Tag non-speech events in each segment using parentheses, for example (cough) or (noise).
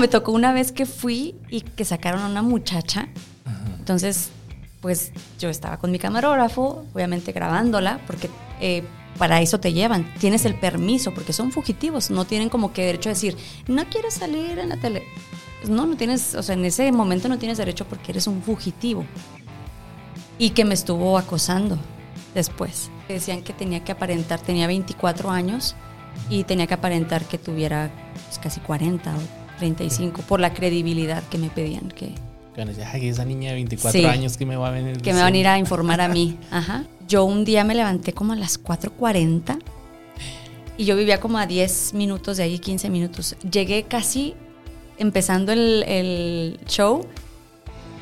Me tocó una vez que fui y que sacaron a una muchacha. Entonces, pues yo estaba con mi camarógrafo, obviamente grabándola, porque eh, para eso te llevan. Tienes el permiso, porque son fugitivos. No tienen como que derecho a decir, no quieres salir en la tele. Pues no, no tienes, o sea, en ese momento no tienes derecho porque eres un fugitivo. Y que me estuvo acosando después. Decían que tenía que aparentar, tenía 24 años y tenía que aparentar que tuviera pues, casi 40 o 35 por la credibilidad que me pedían que esa niña de 24 años que me va a venir que me va a venir a informar a mí. (laughs) Ajá. Yo un día me levanté como a las 4.40 y yo vivía como a 10 minutos de ahí 15 minutos. Llegué casi empezando el, el show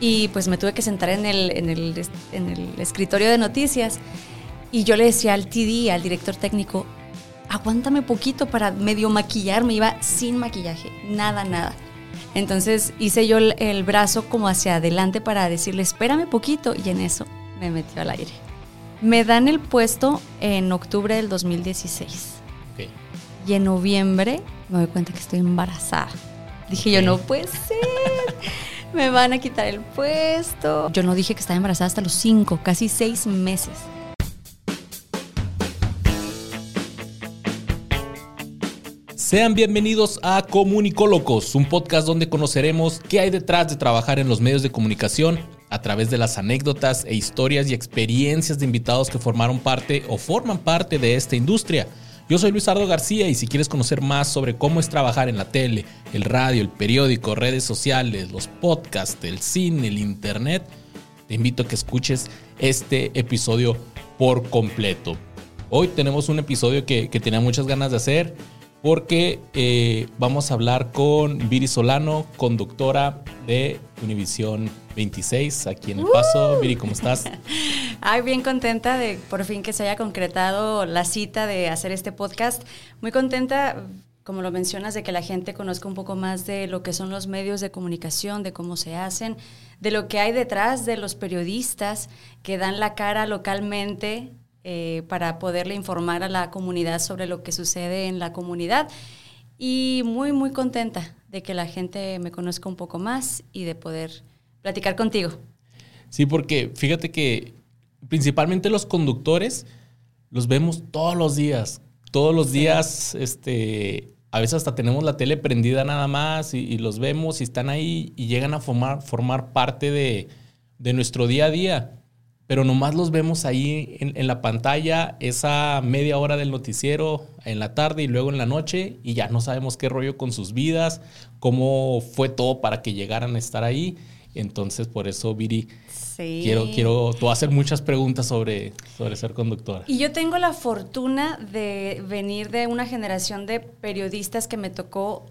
y pues me tuve que sentar en el, en el, en el escritorio de noticias. Y yo le decía al TD, al director técnico, aguántame poquito para medio maquillarme, iba sin maquillaje, nada, nada. Entonces hice yo el, brazo como hacia adelante para decirle, espérame poquito, y en eso me metió al aire. Me dan el puesto en octubre del 2016. Y en noviembre me doy cuenta que estoy embarazada. Dije yo, no puede ser. me van a quitar el puesto. Yo no dije que estaba embarazada hasta los cinco, casi seis meses. Sean bienvenidos a Comunicólogos, un podcast donde conoceremos qué hay detrás de trabajar en los medios de comunicación a través de las anécdotas e historias y experiencias de invitados que formaron parte o forman parte de esta industria. Yo soy Luis Ardo García y si quieres conocer más sobre cómo es trabajar en la tele, el radio, el periódico, redes sociales, los podcasts, el cine, el internet, te invito a que escuches este episodio por completo. Hoy tenemos un episodio que, que tenía muchas ganas de hacer porque eh, vamos a hablar con Viri Solano, conductora de Univisión 26, aquí en El Paso. Viri, ¿cómo estás? (laughs) Ay, bien contenta de por fin que se haya concretado la cita de hacer este podcast. Muy contenta, como lo mencionas, de que la gente conozca un poco más de lo que son los medios de comunicación, de cómo se hacen, de lo que hay detrás de los periodistas que dan la cara localmente eh, para poderle informar a la comunidad sobre lo que sucede en la comunidad. Y muy, muy contenta de que la gente me conozca un poco más y de poder platicar contigo. Sí, porque fíjate que principalmente los conductores los vemos todos los días. Todos los días, este, a veces hasta tenemos la tele prendida nada más y, los vemos y están ahí y llegan a formar, formar parte de, de nuestro día a día pero nomás los vemos ahí en, la pantalla esa media hora del noticiero en la tarde y luego en la noche y ya no sabemos qué rollo con sus vidas, cómo fue todo para que llegaran a estar ahí. Entonces, por eso, Viri, quiero, quiero, tú hacer muchas preguntas sobre, sobre ser conductora. Y yo tengo la fortuna de venir de una generación de periodistas que me tocó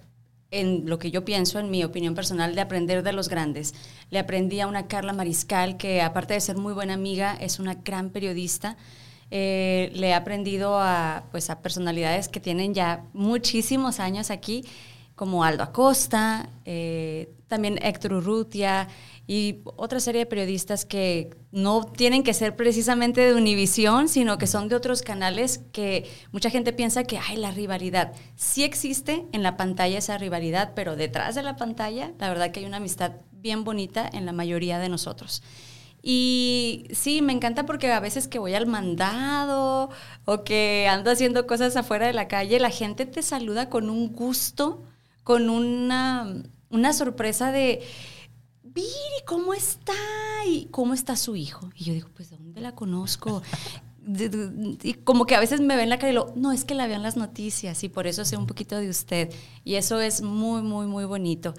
en lo que yo pienso, en mi opinión personal, de aprender de los grandes. Le aprendí a una Carla Mariscal, que aparte de ser muy buena amiga, es una gran periodista. Eh, le he aprendido a, pues, a personalidades que tienen ya muchísimos años aquí, como Aldo Acosta, eh, también Héctor Urrutia, y otra serie de periodistas que no tienen que ser precisamente de Univisión, sino que son de otros canales que mucha gente piensa que hay la rivalidad. Sí existe en la pantalla esa rivalidad, pero detrás de la pantalla, la verdad que hay una amistad bien bonita en la mayoría de nosotros. Y sí, me encanta porque a veces que voy al mandado o que ando haciendo cosas afuera de la calle, la gente te saluda con un gusto, con una, una sorpresa de Viri, ¿cómo está? ¿Y cómo está su hijo? Y yo digo, pues, ¿dónde la conozco? y como que a veces me ven la cara y lo, no, es que la vean las noticias y por eso sé un poquito de usted. Y eso es muy, muy, muy bonito.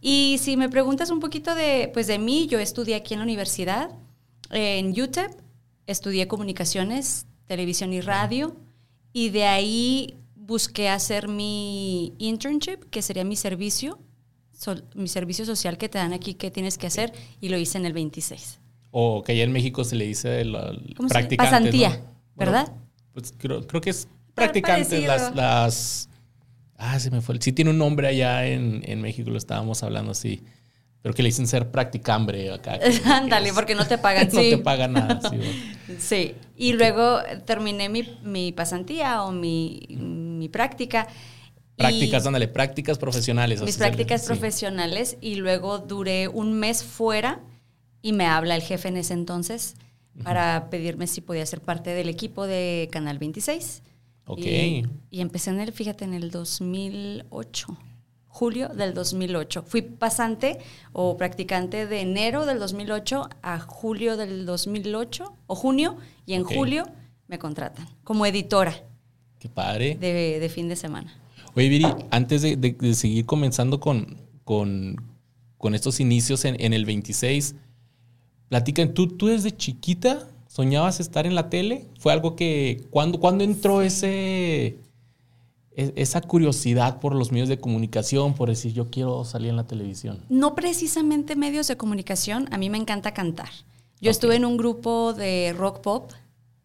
Y si me preguntas un poquito de, pues de mí, yo estudié aquí en la universidad, en UTEP, estudié comunicaciones, televisión y radio, y de ahí busqué hacer mi internship, que sería mi servicio mi servicio social que te dan aquí, ¿qué tienes que hacer? Y lo hice en el 26. O que allá en México se le dice el, practicante. Pasantía, ¿verdad? pues creo, creo, que es practicante. Las, las. Ah, se me fue. Sí, tiene un nombre allá en, en México, lo estábamos hablando así. Pero que le dicen ser practicambre acá. (laughs) Ándale, porque no te pagan. (laughs) no te pagan nada. Sí, (laughs) sí. y luego terminé mi, mi pasantía o mi, mi práctica Prácticas, ándale, prácticas profesionales. Mis prácticas profesionales y luego duré un mes fuera y me habla el jefe en ese entonces para pedirme si podía ser parte del equipo de Canal 26. Ok. Y, y empecé en el, fíjate, en el 2008 julio del 2008. Fui pasante o practicante de enero del 2008 a julio del 2008 o junio y en julio me contratan como editora Qué padre. de, de fin de semana. Oye, Viri, antes de, de- de seguir comenzando con, con, con estos inicios en, en el 26, platican, ¿tú, tú desde chiquita soñabas estar en la tele? ¿Fue algo que, ¿cuándo, cuándo entró ese, e- esa curiosidad por los medios de comunicación, por decir, yo quiero salir en la televisión? No precisamente medios de comunicación, a mí me encanta cantar. Yo estuve en un grupo de rock pop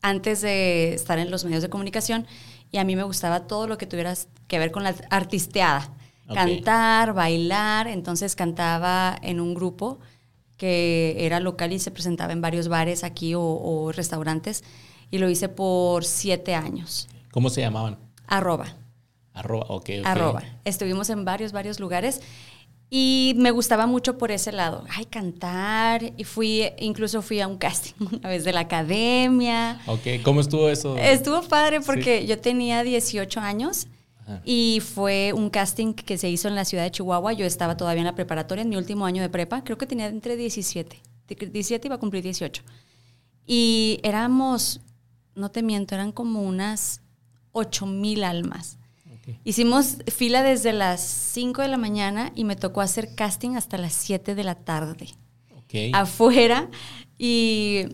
antes de estar en los medios de comunicación y a mí me gustaba todo lo que tuviera que ver con la artisteada. Cantar, bailar, entonces cantaba en un grupo que era local y se presentaba en varios bares aquí o, o restaurantes y lo hice por siete años. ¿Cómo se llamaban? Arroba. Arroba, ok, ok. Arroba. Estuvimos en varios, varios lugares y me gustaba mucho por ese lado. Ay, cantar. Y fui, incluso fui a un casting (laughs) una vez de la academia. Ok, ¿cómo estuvo eso? Estuvo padre porque yo tenía 18 años Ajá. y fue un casting que se hizo en la ciudad de Chihuahua. Yo estaba todavía en la preparatoria, en mi último año de prepa. Creo que tenía entre 17. 17 iba a cumplir 18. Y éramos, no te miento, eran como unas 8 mil almas. Hicimos fila desde las 5 de la mañana y me tocó hacer casting hasta las 7 de la tarde. Ok. Afuera y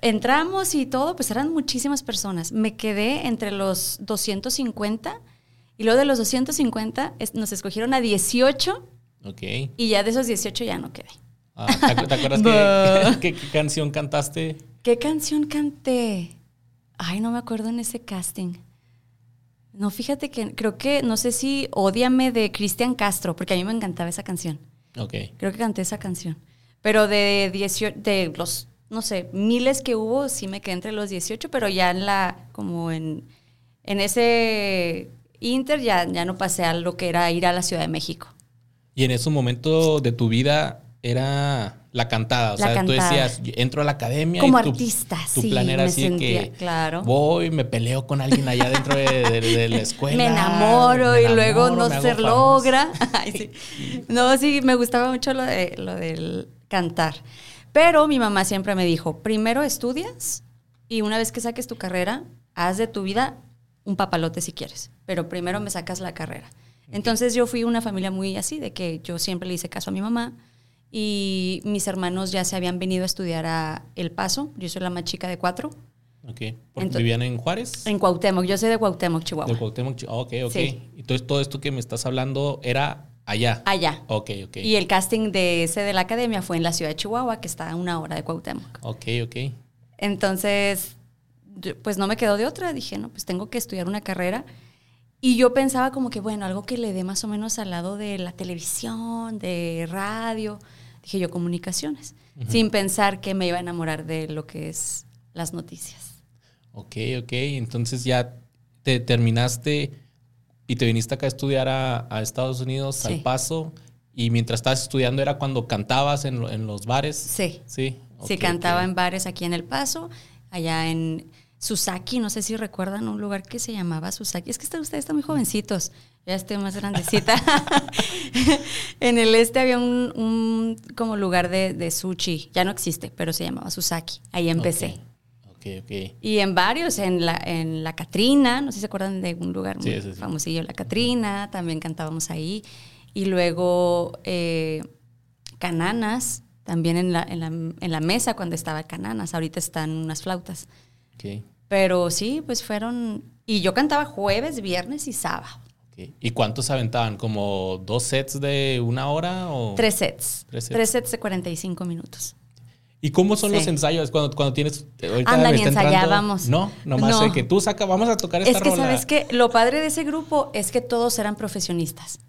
entramos y todo, pues eran muchísimas personas. Me quedé entre los 250 y luego de los 250 es- nos escogieron a 18 Ok. y ya de esos 18 ya no quedé. Ah, ¿te, acu- te acuerdas (laughs) qué- qué canción cantaste? ¿Qué canción canté? Ay, no me acuerdo en ese casting. No, fíjate que creo que, no sé si Ódiame de Cristian Castro, porque a mí me encantaba esa canción. Ok. Creo que canté esa canción. Pero de 18, de los, no sé, miles que hubo, sí me quedé entre los 18, pero ya en la, como en, en ese inter ya, ya no pasé a lo que era ir a la Ciudad de México. Y en ese momento de tu vida era la cantada. O La sea, tú decías, entro a la academia. Como y tu, artista, tu sí, plan era así sentía, que claro. voy, me peleo con alguien allá dentro de, de- de la escuela. me enamoro me y luego no se famoso. logra. (laughs) (laughs) Ay, sí. No, sí, me gustaba mucho lo, de, lo del cantar. Pero mi mamá siempre me dijo, primero estudias y una vez que saques tu carrera, haz de tu vida un papalote si quieres, pero primero me sacas la carrera. Entonces yo fui una familia muy así, de que yo siempre le hice caso a mi mamá y mis hermanos ya se habían venido a estudiar a El Paso, yo soy la más chica de cuatro, Ok. Porque Ento- vivían en Juárez. en Cuauhtémoc, yo soy de Cuauhtémoc, Chihuahua. De Cuauhtémoc, Chi- ah, ok, ok. Sí. Entonces todo esto que me estás hablando era allá. Allá. Ok, ok. Y el casting de ese de la academia fue en la ciudad de Chihuahua, que está a una hora de Cuauhtémoc. Ok, ok. Entonces, pues no me quedó de otra. Dije, no, pues tengo que estudiar una carrera. Y yo pensaba como que, bueno, algo que le dé más o menos al lado de la televisión, de radio. Dije yo, comunicaciones. Sin pensar que me iba a enamorar de lo que es las noticias. Ok, ok. Entonces ya te terminaste y te viniste acá a estudiar a, a Estados Unidos, Sí. al paso. Y mientras estabas estudiando era cuando cantabas en, en los bares. Sí. Sí. sí, ok, cantaba en bares aquí en El Paso, allá en Susaki, no sé si recuerdan un lugar que se llamaba Susaki. Es que está- ustedes están muy jovencitos, ya estoy más grandecita. (laughs) en el este había un, un como lugar de, de sushi, ya no existe, pero se llamaba Susaki. Ahí empecé. Ok, ok. Y en varios, en la, en la Catrina, no sé si se acuerdan de un lugar muy Sí, sí, sí. famosillo, la Catrina, también cantábamos ahí. Y luego eh, Cananas, también en la, en, la, en la mesa cuando estaba Cananas, ahorita están unas flautas. Pero sí, pues fueron... Y yo cantaba jueves, viernes y sábado. ¿Y cuántos aventaban? ¿Como dos sets de una hora? O... Tres sets. Tres Tres sets. sets, de 45 minutos. ¿Y cómo son Sí. los ensayos cuando, cuando tienes... me está entrando- ensayábamos. No, nomás No. sé que tú saca, vamos a tocar esta Es que, rola. ¿sabes qué? Lo padre de ese grupo es que todos eran profesionistas.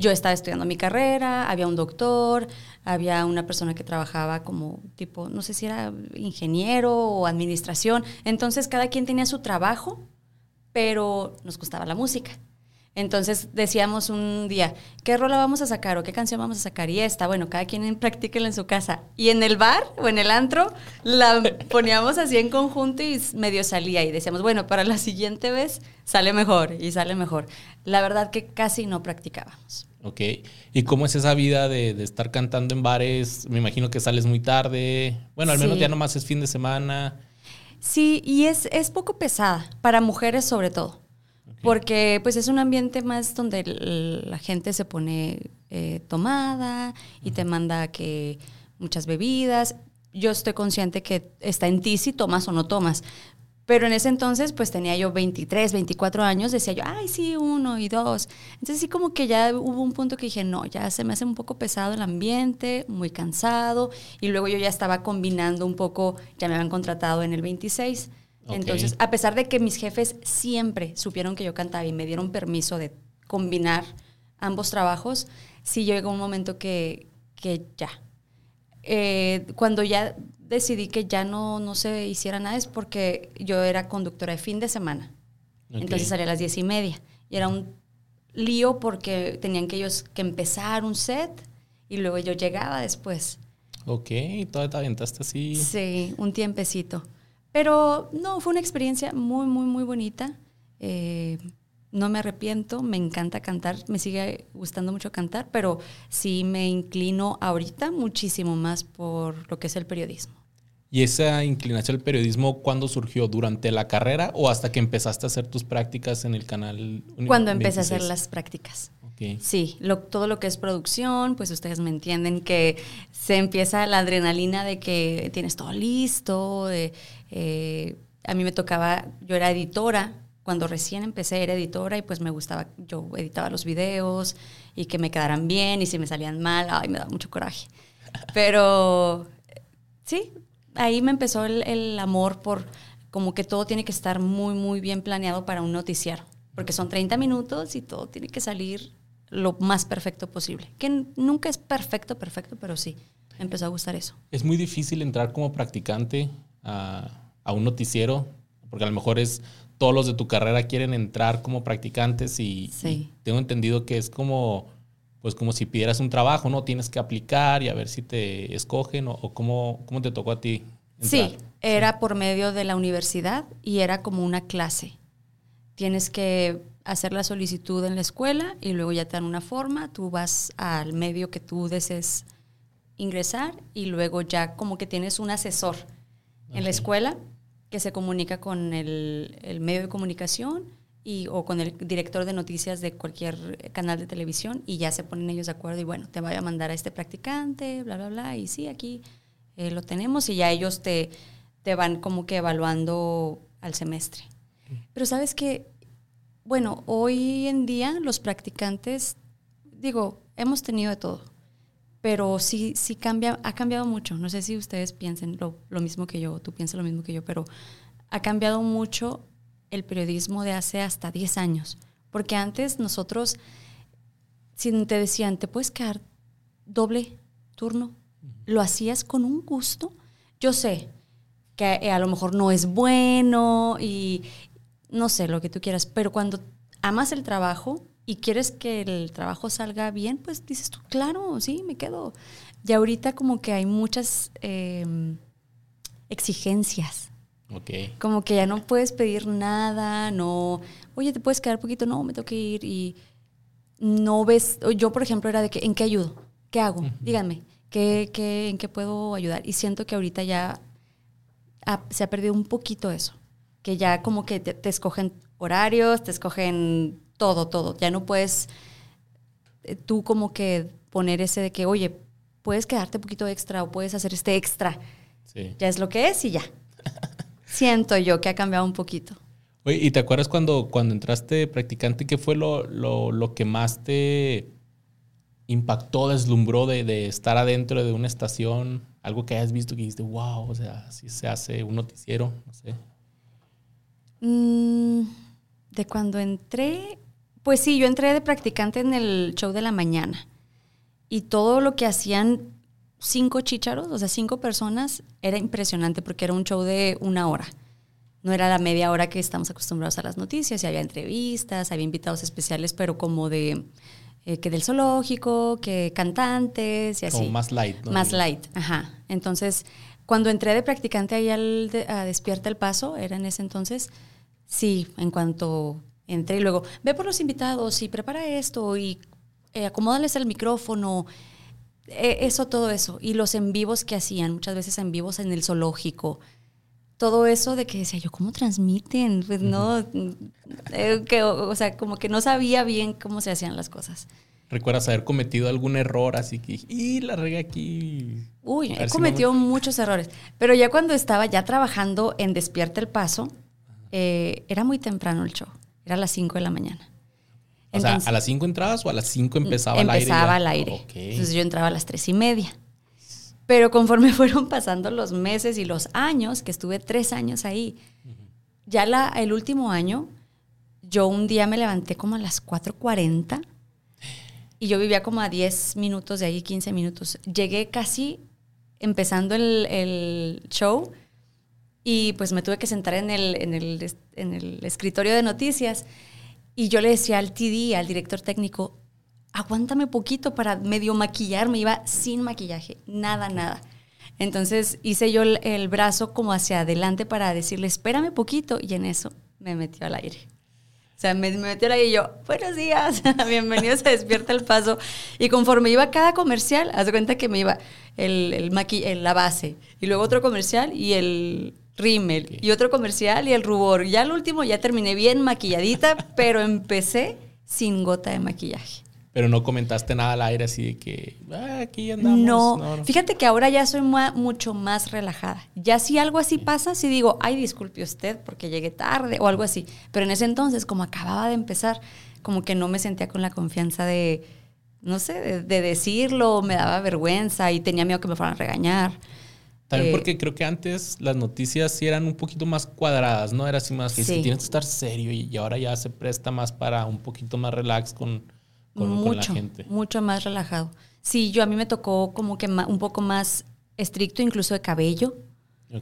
Yo estaba estudiando mi carrera, había un doctor, había una persona que trabajaba como tipo, no sé si era ingeniero o administración. Entonces cada quien tenía su trabajo, pero nos gustaba la música. Entonces decíamos un día, ¿qué rola vamos a sacar o qué canción vamos a sacar? Y esta, bueno, cada quien practíquela en su casa. Y en el bar o en el antro la (laughs) poníamos así en conjunto y medio salía y decíamos, bueno, para la siguiente vez sale mejor y sale mejor. La verdad que casi no practicábamos. Ok. ¿Y cómo es esa vida de, estar cantando en bares? Me imagino que sales muy tarde. Bueno, al menos ya nomás es fin de semana. Sí, y es, es poco pesada, para mujeres sobre todo porque pues es un ambiente más donde la gente se pone eh, tomada y te manda que muchas bebidas. Yo estoy consciente que está en ti si tomas o no tomas. Pero en ese entonces, pues tenía yo 23, 24 años, decía yo, ay, sí, uno y dos. Entonces sí como que ya hubo un punto que dije, no, ya se me hace un poco pesado el ambiente, muy cansado. Y luego yo ya estaba combinando un poco, ya me habían contratado en el 26 entonces, a pesar de que mis jefes siempre supieron que yo cantaba y me dieron permiso de combinar ambos trabajos, sí llegó un momento que, que ya. Eh, cuando ya decidí que ya no, no se hiciera nada es porque yo era conductora de fin de semana. Entonces salía a las diez y media. Y era un lío porque tenían que ellos que empezar un set y luego yo llegaba después. Ok, todavía te aventaste así. Sí, un tiempecito. Pero no, fue una experiencia muy, muy, muy bonita. Eh, no me arrepiento, me encanta cantar, me sigue gustando mucho cantar, pero sí me inclino ahorita muchísimo más por lo que es el periodismo. ¿Y esa inclinación al periodismo cuándo surgió? ¿Durante la carrera o hasta que empezaste a hacer tus prácticas en el canal? Cuando empecé a hacer las prácticas. Sí, todo lo que es producción, pues ustedes me entienden que se empieza la adrenalina de que tienes todo listo. Eh, a mí me tocaba, yo era editora, cuando recién empecé era editora y pues me gustaba, yo editaba los videos y que me quedaran bien y si me salían mal, ay, me da mucho coraje. Pero sí, ahí me empezó el, el amor por como que todo tiene que estar muy, muy bien planeado para un noticiero porque son 30 minutos y todo tiene que salir lo más perfecto posible. Que nunca es perfecto, perfecto, pero sí, empezó a gustar eso. Es muy difícil entrar como practicante a, un noticiero, porque a lo mejor es todos los de tu carrera quieren entrar como practicantes y, tengo entendido que es como pues como si pidieras un trabajo, ¿no? Tienes que aplicar y a ver si te escogen o, cómo, cómo te tocó a ti. Sí, era por medio de la universidad y era como una clase. Tienes que hacer la solicitud en la escuela y luego ya te dan una forma, tú vas al medio que tú desees ingresar y luego ya como que tienes un asesor en la escuela que se comunica con el, medio de comunicación y, o con el director de noticias de cualquier canal de televisión y ya se ponen ellos de acuerdo y bueno, te voy a mandar a este practicante, bla, bla, bla, y sí, aquí eh, lo tenemos y ya ellos te, te van como que evaluando al semestre. Pero sabes que bueno, hoy en día los practicantes, digo, hemos tenido de todo, pero sí, sí cambia, ha cambiado mucho. No sé si ustedes piensen lo, mismo que yo, tú piensas lo mismo que yo, pero ha cambiado mucho el periodismo de hace hasta 10 años. Porque antes nosotros, si te decían, te puedes quedar doble turno, lo hacías con un gusto. Yo sé que eh, a lo mejor no es bueno y, no sé, lo que tú quieras, pero cuando amas el trabajo y quieres que el trabajo salga bien, pues dices tú, claro, sí, me quedo. Y ahorita como que hay muchas em, exigencias. Okay. Como que ya no puedes pedir nada, no, oye, te puedes quedar poquito, no, me tengo que ir y no ves, yo por ejemplo era de que, ¿en qué ayudo? ¿Qué hago? Díganme, ¿qué, qué, ¿en qué puedo ayudar? Y siento que ahorita ya se ha perdido un poquito eso que ya como que te, escogen horarios, te escogen todo, todo. Ya no puedes eh, tú como que poner ese de que, oye, puedes quedarte un poquito extra o puedes hacer este extra. Sí. Ya es lo que es y ya. (laughs) Siento yo que ha cambiado un poquito. Oye, ¿y te acuerdas cuando, cuando entraste practicante, qué fue lo, lo, que más te impactó, deslumbró de, de, estar adentro de una estación? Algo que hayas visto que dijiste, wow, o sea, si se hace un noticiero, no sé. Mm, de cuando entré, pues sí, yo entré de practicante en el show de la mañana y todo lo que hacían cinco chícharos, o sea, cinco personas, era impresionante porque era un show de una hora. no era la media hora que estamos acostumbrados a las noticias, y había entrevistas, había invitados especiales, pero como de eh, que del zoológico, que cantantes y así. Como más light, ¿no? Más light, ajá. Entonces, cuando entré de practicante ahí al a Despierta el Paso, era en ese entonces, sí, en cuanto entré y luego, ve por los invitados y prepara esto y eh, acomódales el micrófono, eh, eso, todo eso. Y los en vivos que hacían, muchas veces en vivos en el zoológico todo eso de que decía yo, ¿cómo transmiten? Pues no, eh, que, o, sea, como que no sabía bien cómo se hacían las cosas. ¿Recuerdas haber cometido algún error así que, y la regué aquí? Uy, he cometido muchos errores, pero ya cuando estaba ya trabajando en Despierta el Paso, eh, era muy temprano el show, era a las 5 de la mañana. O sea, ¿a las 5 entrabas o a las 5 empezaba, el aire? Empezaba al aire. Entonces yo entraba a las 3 y media. Pero conforme (laughs) fueron pasando los meses y los años, que estuve tres años ahí, ya la, el último año, yo un día me levanté como a las 4.40 y yo vivía como a 10 minutos de ahí, 15 minutos. Llegué casi empezando el, el show y pues me tuve que sentar en el, en el, en el escritorio de noticias y yo le decía al TD, al director técnico, aguántame poquito para medio maquillarme, iba sin maquillaje, nada, nada. Entonces hice yo el, brazo como hacia adelante para decirle, espérame poquito, y en eso me metió al aire. O sea, me, metió al aire y yo, buenos días, (laughs) bienvenidos a Despierta el Paso. Y conforme iba cada comercial, haz de cuenta que me iba el, el, la base, y luego otro comercial y el rímel, y otro comercial y el rubor. Ya el último ya terminé bien maquilladita, (laughs) pero empecé sin gota de maquillaje. Pero no comentaste nada al aire así de que ah, aquí andamos. No. fíjate que ahora ya soy mucho más relajada. Ya si algo así pasa, si digo, ay, disculpe usted porque llegué tarde o algo así. Pero en ese entonces, como acababa de empezar, como que no me sentía con la confianza de, no sé, de, decirlo, me daba vergüenza y tenía miedo que me fueran a regañar. También eh, porque creo que antes las noticias sí eran un poquito más cuadradas, ¿no? Era así más que tienes que estar serio y ahora ya se presta más para un poquito más relax con mucho, Mucho más relajado. Sí, yo a mí me tocó como que un poco más estricto, incluso de cabello.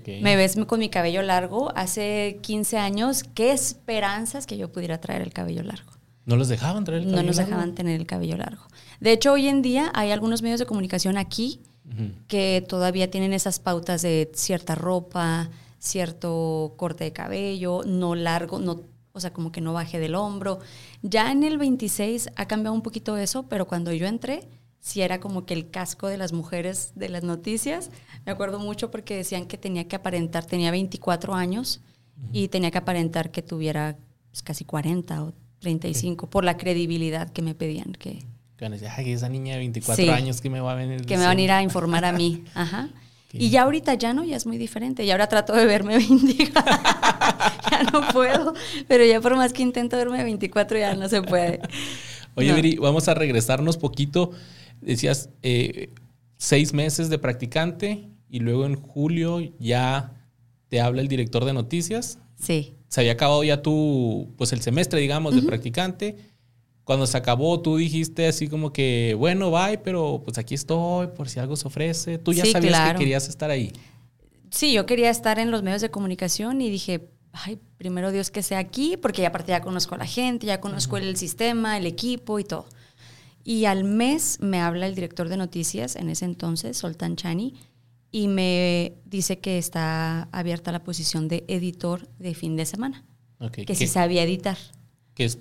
Me ves con mi cabello largo. Hace 15 años, qué esperanzas que yo pudiera traer el cabello largo. ¿No los dejaban traer el cabello No nos dejaban tener el cabello largo. De hecho, hoy en día hay algunos medios de comunicación aquí que todavía tienen esas pautas de cierta ropa, cierto corte de cabello, no largo, no o sea, como que no baje del hombro. Ya en el 26 ha cambiado un poquito eso, pero cuando yo entré, sí era como que el casco de las mujeres de las noticias. Me acuerdo mucho porque decían que tenía que aparentar, tenía 24 años y tenía que aparentar que tuviera pues, casi 40 o 35 por la credibilidad que me pedían. Que, Ay, esa niña de 24 años que me va a venir. Que me van a ir a informar a mí. (laughs) Ajá. (laughs) Y ya ahorita ya no, ya es muy diferente. Y ahora trato de verme (laughs) 24. ya no puedo. Pero ya por más que intento verme 24, ya no se puede. Oye, Viri, vamos a regresarnos poquito. Decías eh, seis meses de practicante y luego en julio ya te habla el director de noticias. Sí. Se había acabado ya tu, pues el semestre, digamos, de practicante cuando se acabó, tú dijiste así como que, bueno, bye, pero pues aquí estoy por si algo se ofrece. Tú ya sabías que querías estar ahí. Sí, yo quería estar en los medios de comunicación y dije, ay, primero Dios que sea aquí, porque ya aparte ya conozco a la gente, ya conozco el sistema, el equipo y todo. Y al mes me habla el director de noticias, en ese entonces, Soltan Chani, y me dice que está abierta la posición de editor de fin de semana. Que si sabía editar. Que es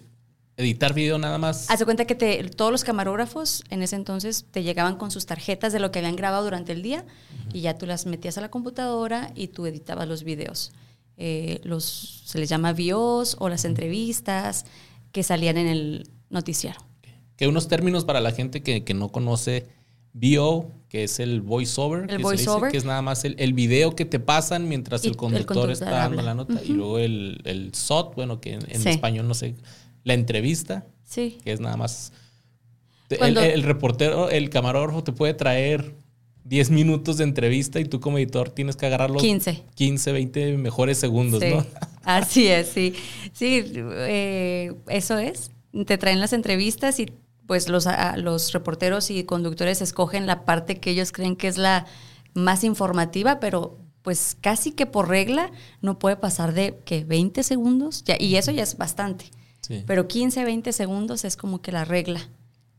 editar video nada más. Haz cuenta que te, todos los camarógrafos en ese entonces te llegaban con sus tarjetas de lo que habían grabado durante el día y ya tú las metías a la computadora y tú editabas los videos. Eh, los, se les llama VOs o las entrevistas que salían en el noticiero. Que unos términos para la gente que, que no conoce VO, que es el voiceover, el que, que es nada más el, el, video que te pasan mientras el conductor, está dando la nota. Y luego el, el SOT, bueno, que en, español no sé la entrevista, sí. que es nada más... El, reportero, el camarógrafo te puede traer 10 minutos de entrevista y tú como editor tienes que agarrar los 15, 15 20 mejores segundos, ¿no? (laughs) Así es, sí. Sí, eh, eso es. Te traen las entrevistas y pues los, los reporteros y conductores escogen la parte que ellos creen que es la más informativa, pero pues casi que por regla no puede pasar de que 20 segundos, ya, y eso ya es bastante. Sí. Pero 15, 20 segundos es como que la regla.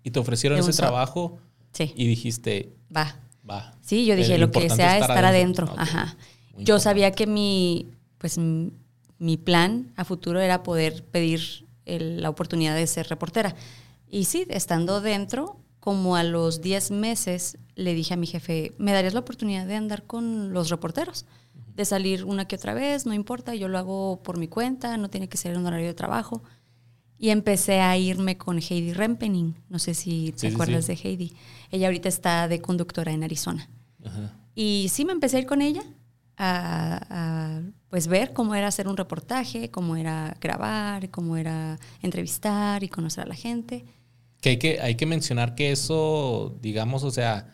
Y te ofrecieron ese trabajo Sí, y dijiste, va. va. Sí, yo dije, El lo que sea es estar, adentro. Ok. Ajá. Muy Yo importante. sabía que mi, pues, mi plan a futuro era poder pedir el- la oportunidad de ser reportera. Y sí, estando dentro, como a los 10 meses, le dije a mi jefe, ¿me darías la oportunidad de andar con los reporteros? De salir una que otra vez, no importa, yo lo hago por mi cuenta, no tiene que ser un horario de trabajo. Y empecé a irme con Heidi Rempening. No sé si te Sí, sí, acuerdas sí. de Heidi. Ella ahorita está de conductora en Arizona. Ajá. Y sí me empecé a ir con ella a, a, pues ver cómo era hacer un reportaje, cómo era grabar, cómo era entrevistar y conocer a la gente. Que hay que, hay que mencionar que eso, digamos, o sea,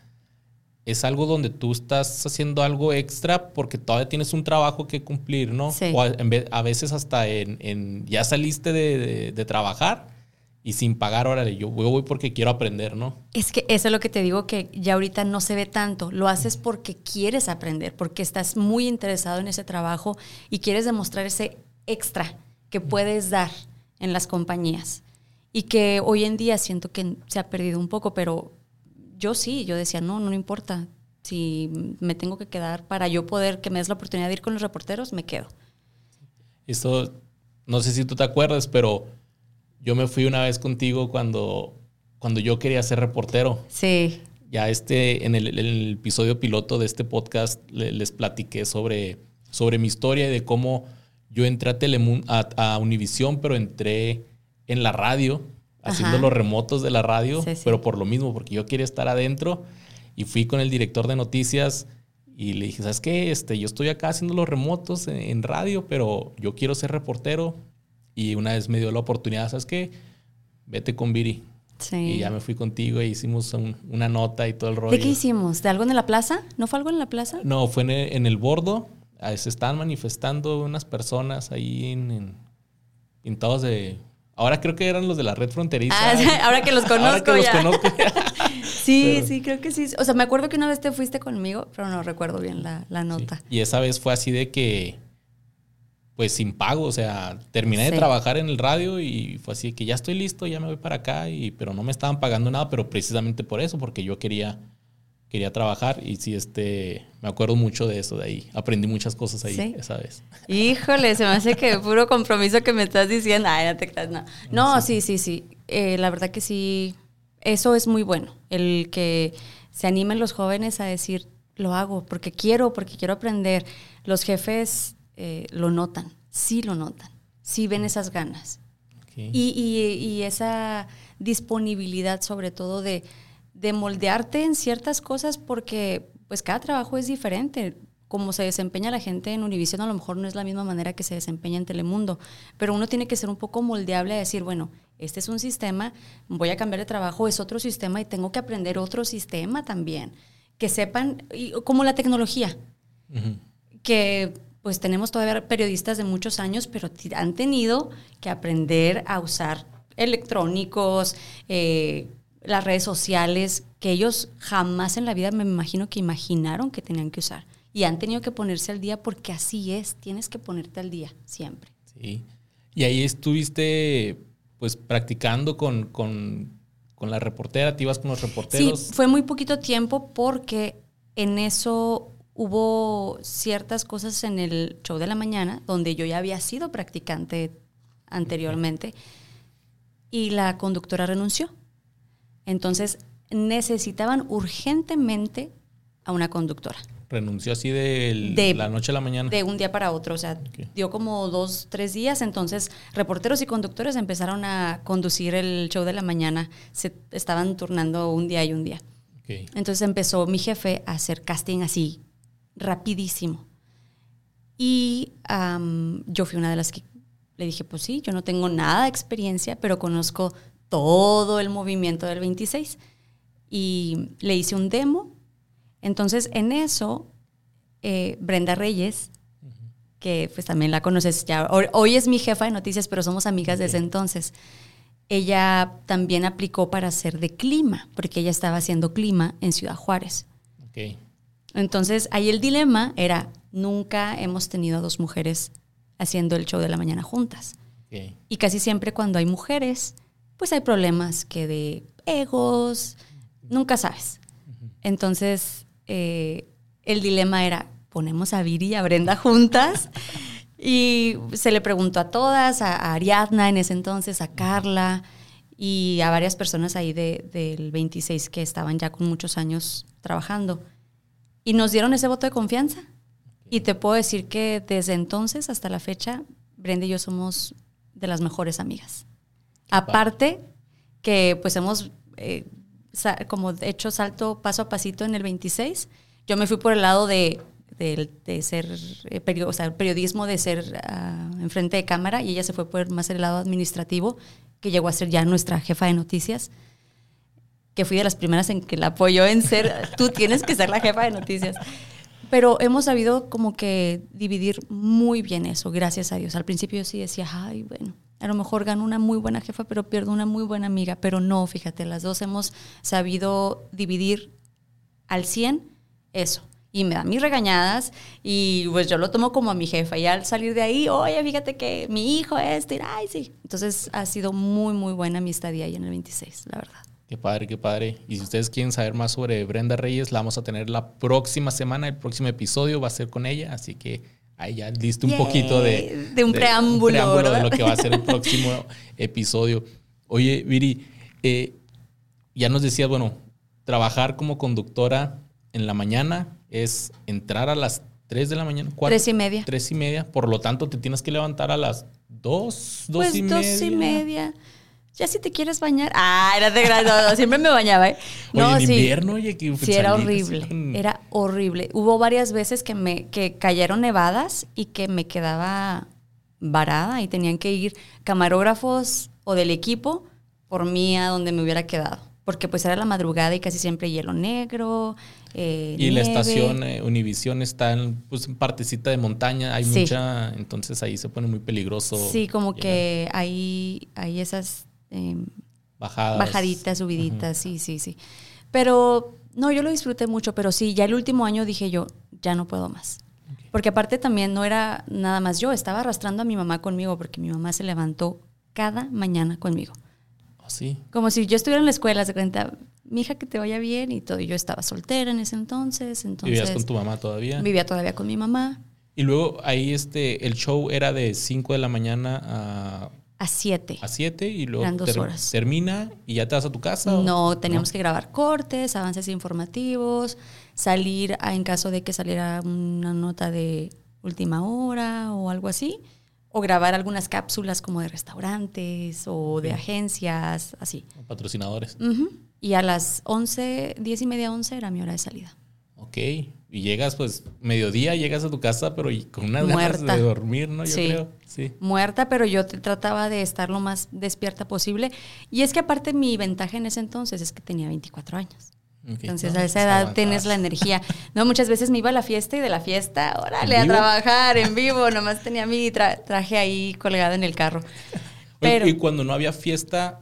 es algo donde tú estás haciendo algo extra porque todavía tienes un trabajo que cumplir, ¿no? Sí. O a, en vez- a veces hasta en, en- ya saliste de, de- de trabajar y sin pagar, órale, yo voy, voy porque quiero aprender, ¿no? Es que eso es lo que te digo que ya ahorita no se ve tanto. Lo haces porque quieres aprender, porque estás muy interesado en ese trabajo y quieres demostrar ese extra que puedes dar en las compañías. Y que hoy en día siento que se ha perdido un poco, pero yo sí, yo decía, no, no importa. Si me tengo que quedar para yo poder que me des la oportunidad de ir con los reporteros, me quedo. Esto, no sé si tú te acuerdas, pero yo me fui una vez contigo cuando, cuando yo quería ser reportero. Sí, Ya este, en el, episodio piloto de este podcast le- les platiqué sobre, sobre mi historia y de cómo yo entré a, Telemun, a, a Univisión, pero entré en la radio, haciendo Ajá. los remotos de la radio, Sí, sí. pero por lo mismo, porque yo quería estar adentro y fui con el director de noticias y le dije, ¿sabes qué? Este, yo estoy acá haciendo los remotos en, en radio, pero yo quiero ser reportero y una vez me dio la oportunidad, ¿sabes qué? Vete con Viri. sí. Y ya me fui contigo e hicimos un- una nota y todo el rollo. ¿De qué hicimos? ¿De algo en la plaza? ¿No fue algo en la plaza? No, fue en el, en el bordo. Se estaban manifestando unas personas ahí en, en- pintados de... Ahora creo que eran los de la red fronteriza. Ah, ahora que los (laughs) conozco Ahora que los ya. conozco. (laughs) Sí, Pero- sí, creo que sí. O sea, me acuerdo que una vez te fuiste conmigo, pero no recuerdo bien la, la nota. Sí. Y esa vez fue así de que, pues sin pago, o sea, terminé de trabajar en el radio y fue así de que ya estoy listo, ya me voy para acá, y, pero no me estaban pagando nada, pero precisamente por eso, porque yo quería, quería trabajar y sí, este, me acuerdo mucho de eso de ahí. Aprendí muchas cosas ahí Sí. esa vez. (laughs) Híjole, se me hace que puro compromiso que me estás diciendo. Ay, no te creas, no. No, sí, sí, sí. Eh, la verdad que sí, eso es muy bueno. El que se animen los jóvenes a decir, lo hago porque quiero, porque quiero aprender. Los jefes eh, lo notan, sí lo notan, sí ven esas ganas. Ok. Y, y- y esa disponibilidad sobre todo de, de moldearte en ciertas cosas porque pues cada trabajo es diferente. Como se desempeña la gente en Univision a lo mejor no es la misma manera que se desempeña en Telemundo, pero uno tiene que ser un poco moldeable a decir, bueno, este es un sistema, voy a cambiar de trabajo, es otro sistema y tengo que aprender otro sistema también. Que sepan, y como la tecnología, que pues tenemos todavía periodistas de muchos años, pero han tenido que aprender a usar electrónicos, eh, las redes sociales, que ellos jamás en la vida me imagino que imaginaron que tenían que usar. Y han tenido que ponerse al día porque así es, tienes que ponerte al día siempre. Sí. Y ahí estuviste, pues, practicando con, con, con la reportera, te ibas con los Sí, reporteros. fue muy poquito tiempo porque en eso hubo ciertas cosas en el show de la mañana donde yo ya había sido practicante anteriormente y la conductora renunció. Entonces necesitaban urgentemente a una conductora Renunció así de, De- la noche a la mañana. de un día para otro, o sea, dio como dos, tres días, entonces reporteros y conductores empezaron a conducir el show de la mañana, se estaban turnando un día y un día. Entonces empezó mi jefe a hacer casting así, rapidísimo. Y yo fui una de las que le dije, pues sí, yo no tengo nada de experiencia, pero conozco todo el movimiento del 26. Y le hice un demo. Entonces en eso, eh, Brenda Reyes, que pues también la conoces ya, hoy, es mi jefa de noticias, pero somos amigas desde entonces. Ella también aplicó para hacer de clima, porque ella estaba haciendo clima en Ciudad Juárez. Entonces, ahí el dilema era, nunca hemos tenido a dos mujeres haciendo el show de la mañana juntas. Y casi siempre cuando hay mujeres, pues hay problemas que de egos, nunca sabes. Entonces, eh, el dilema era, ponemos a Viri y a Brenda juntas. (laughs) Y se le preguntó a todas, a, a Ariadna en ese entonces, a Carla y a varias personas ahí de- del 26 que estaban ya con muchos años trabajando. Y nos dieron ese voto de confianza. Y te puedo decir que desde entonces hasta la fecha, Brenda y yo somos de las mejores amigas. Aparte que pues hemos eh, como hecho salto paso a pasito en el 26. Yo me fui por el lado de, de- ser, eh, perio- o sea, el periodismo de ser ah, enfrente de cámara y ella se fue por más el lado administrativo, que llegó a ser ya nuestra jefa de noticias, que fui de las primeras en que la apoyó en ser, (laughs) tú tienes que ser la jefa de noticias. Pero hemos sabido como que dividir muy bien eso, gracias a Dios. Al principio yo sí decía, ay, bueno, a lo mejor gano una muy buena jefa, pero pierdo una muy buena amiga. Pero no, fíjate, las dos hemos sabido dividir al 100 eso. Y me da mis regañadas y pues yo lo tomo como a mi jefa. Y al salir de ahí, oye, fíjate que mi hijo este, ay, sí. Entonces ha sido muy, muy buena mi estadía ahí en el 26, la verdad. Qué padre, qué padre. Y si ustedes quieren saber más sobre Brenda Reyes, la vamos a tener la próxima semana. El próximo episodio va a ser con ella. Así que ahí ya listo un Yay, poquito de, de un preámbulo, de ¿verdad? lo que va a ser el (laughs) próximo episodio. Oye, Viri, eh, ya nos decías, bueno, trabajar como conductora en la mañana es entrar a las 3 de la mañana. ¿cuatro? Tres y media. Tres y media. Por lo tanto, te tienes que levantar a las 2, 2 Pues y dos media. y media. Ya si te quieres bañar. Ah, era de no, no, siempre me bañaba, ¿eh? (laughs) Oye, No, en sí. invierno, oye, que Sí, era horrible. con- Era horrible. Hubo varias veces que me que cayeron nevadas y que me quedaba varada y tenían que ir camarógrafos o del equipo por mí a donde me hubiera quedado. Porque pues era la madrugada y casi siempre hielo negro. eh, Y la estación eh, Univisión está en, pues, en partecita de montaña, hay Sí. mucha, entonces ahí se pone muy peligroso. Sí, como llegar. que hay, hay esas em, bajadas. Bajaditas, subiditas, sí, sí, sí. Pero no, yo lo disfruté mucho, pero sí, ya el último año dije yo, ya no puedo más. Porque aparte también no era nada más yo, estaba arrastrando a mi mamá conmigo porque mi mamá se levantó cada mañana conmigo. Oh, sí. Como si yo estuviera en la escuela, se cuenta, mi hija que te vaya bien y todo. Y yo estaba soltera en ese entonces, entonces Vivías con tu mamá todavía. vivía todavía con mi mamá Y luego ahí este, el show era de 5 de la mañana a, a siete. a 7 y luego Eran dos horas. termina y ya te vas a tu casa. o- No, teníamos que grabar cortes, avances informativos, salir a- en caso de que saliera una nota de última hora o algo así, o grabar algunas cápsulas como de restaurantes o de agencias, así. patrocinadores. Y a las 11, 10 y media, 11 era mi hora de salida. Ok. Y llegas pues mediodía, llegas a tu casa, pero con unas Muerta. ganas de dormir, ¿no? Yo Sí. creo. Sí. Muerta, pero yo te- trataba de estar lo más despierta posible. Y es que aparte mi ventaja en ese entonces es que tenía 24 años. Entonces No, a esa pues, edad aguantas. tienes la energía. No, muchas veces me iba a la fiesta y de la fiesta, órale, ¿En a trabajar en vivo. Nomás tenía mi tra- traje ahí colgado en el carro. (laughs) Oye, y cuando no había fiesta,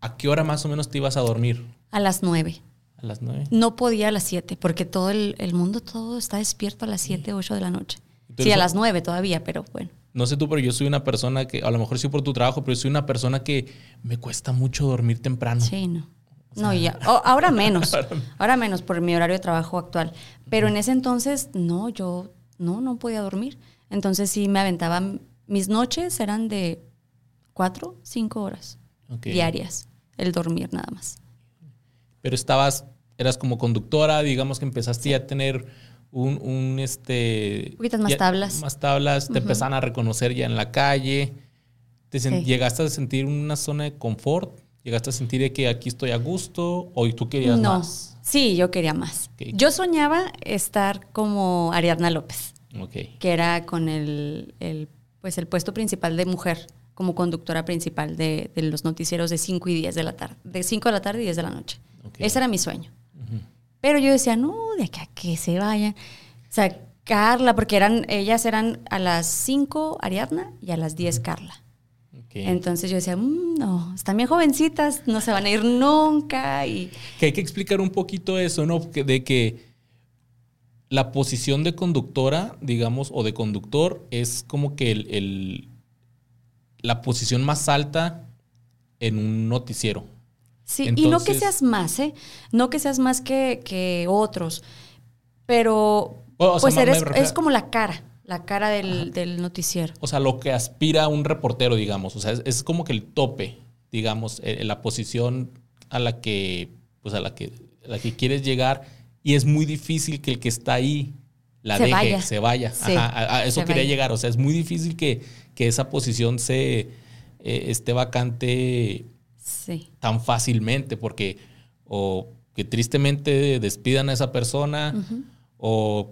¿a qué hora más o menos te ibas a dormir? a las nueve. A las 9. No podía a las siete, porque todo el, el mundo todo está despierto a las siete, ocho de la noche. Sí, a las nueve todavía, pero bueno. No sé tú, pero yo soy una persona que, a lo mejor sí por tu trabajo, pero yo soy una persona que me cuesta mucho dormir temprano. Sí, no. No, ya. oh, (laughs) ahora menos. Ahora- menos por mi horario de trabajo actual. Pero en ese entonces, no, yo no, no podía dormir. Entonces sí me aventaba. Mis noches eran de cuatro, cinco horas diarias. El dormir nada más. Pero estabas, eras como conductora, digamos que empezaste ya a tener un, un, este... Poquitas más ya- tablas. Más tablas, te empezaban a reconocer ya en la calle. Te Sí. ¿Llegaste a sentir una zona de confort? ¿Llegaste a sentir de que aquí estoy a gusto? ¿O tú querías no. más? Sí, yo quería más. Yo soñaba estar como Ariadna López, que era con el, el, pues el puesto principal de mujer, como conductora principal de, de los noticieros de 5 y 10 de la tarde, de 5 de la tarde y 10 de la noche. Ok. Ese era mi sueño. Pero yo decía, no, de acá que se vayan. O sea, Carla, porque eran, ellas eran a las 5 Ariadna y a las 10 Carla. Entonces yo decía, "Mm, no, están bien jovencitas, no se van a ir nunca. Y Que hay que explicar un poquito eso, ¿no? De que la posición de conductora, digamos, o de conductor es como que el, la posición más alta en un noticiero. Sí, y no que seas más, ¿eh? No que seas más que, otros, pero pues eres, es como la cara, la cara del, noticiero. O sea, lo que aspira un reportero, digamos, o sea, es, como que el tope, digamos, eh, la posición a la que, pues a la que, a la que quieres llegar y es muy difícil que el que está ahí la deje, se vaya. a, eso quería llegar. O sea, es muy difícil que, esa posición se eh, esté vacante tan fácilmente, porque o que tristemente despidan a esa persona, o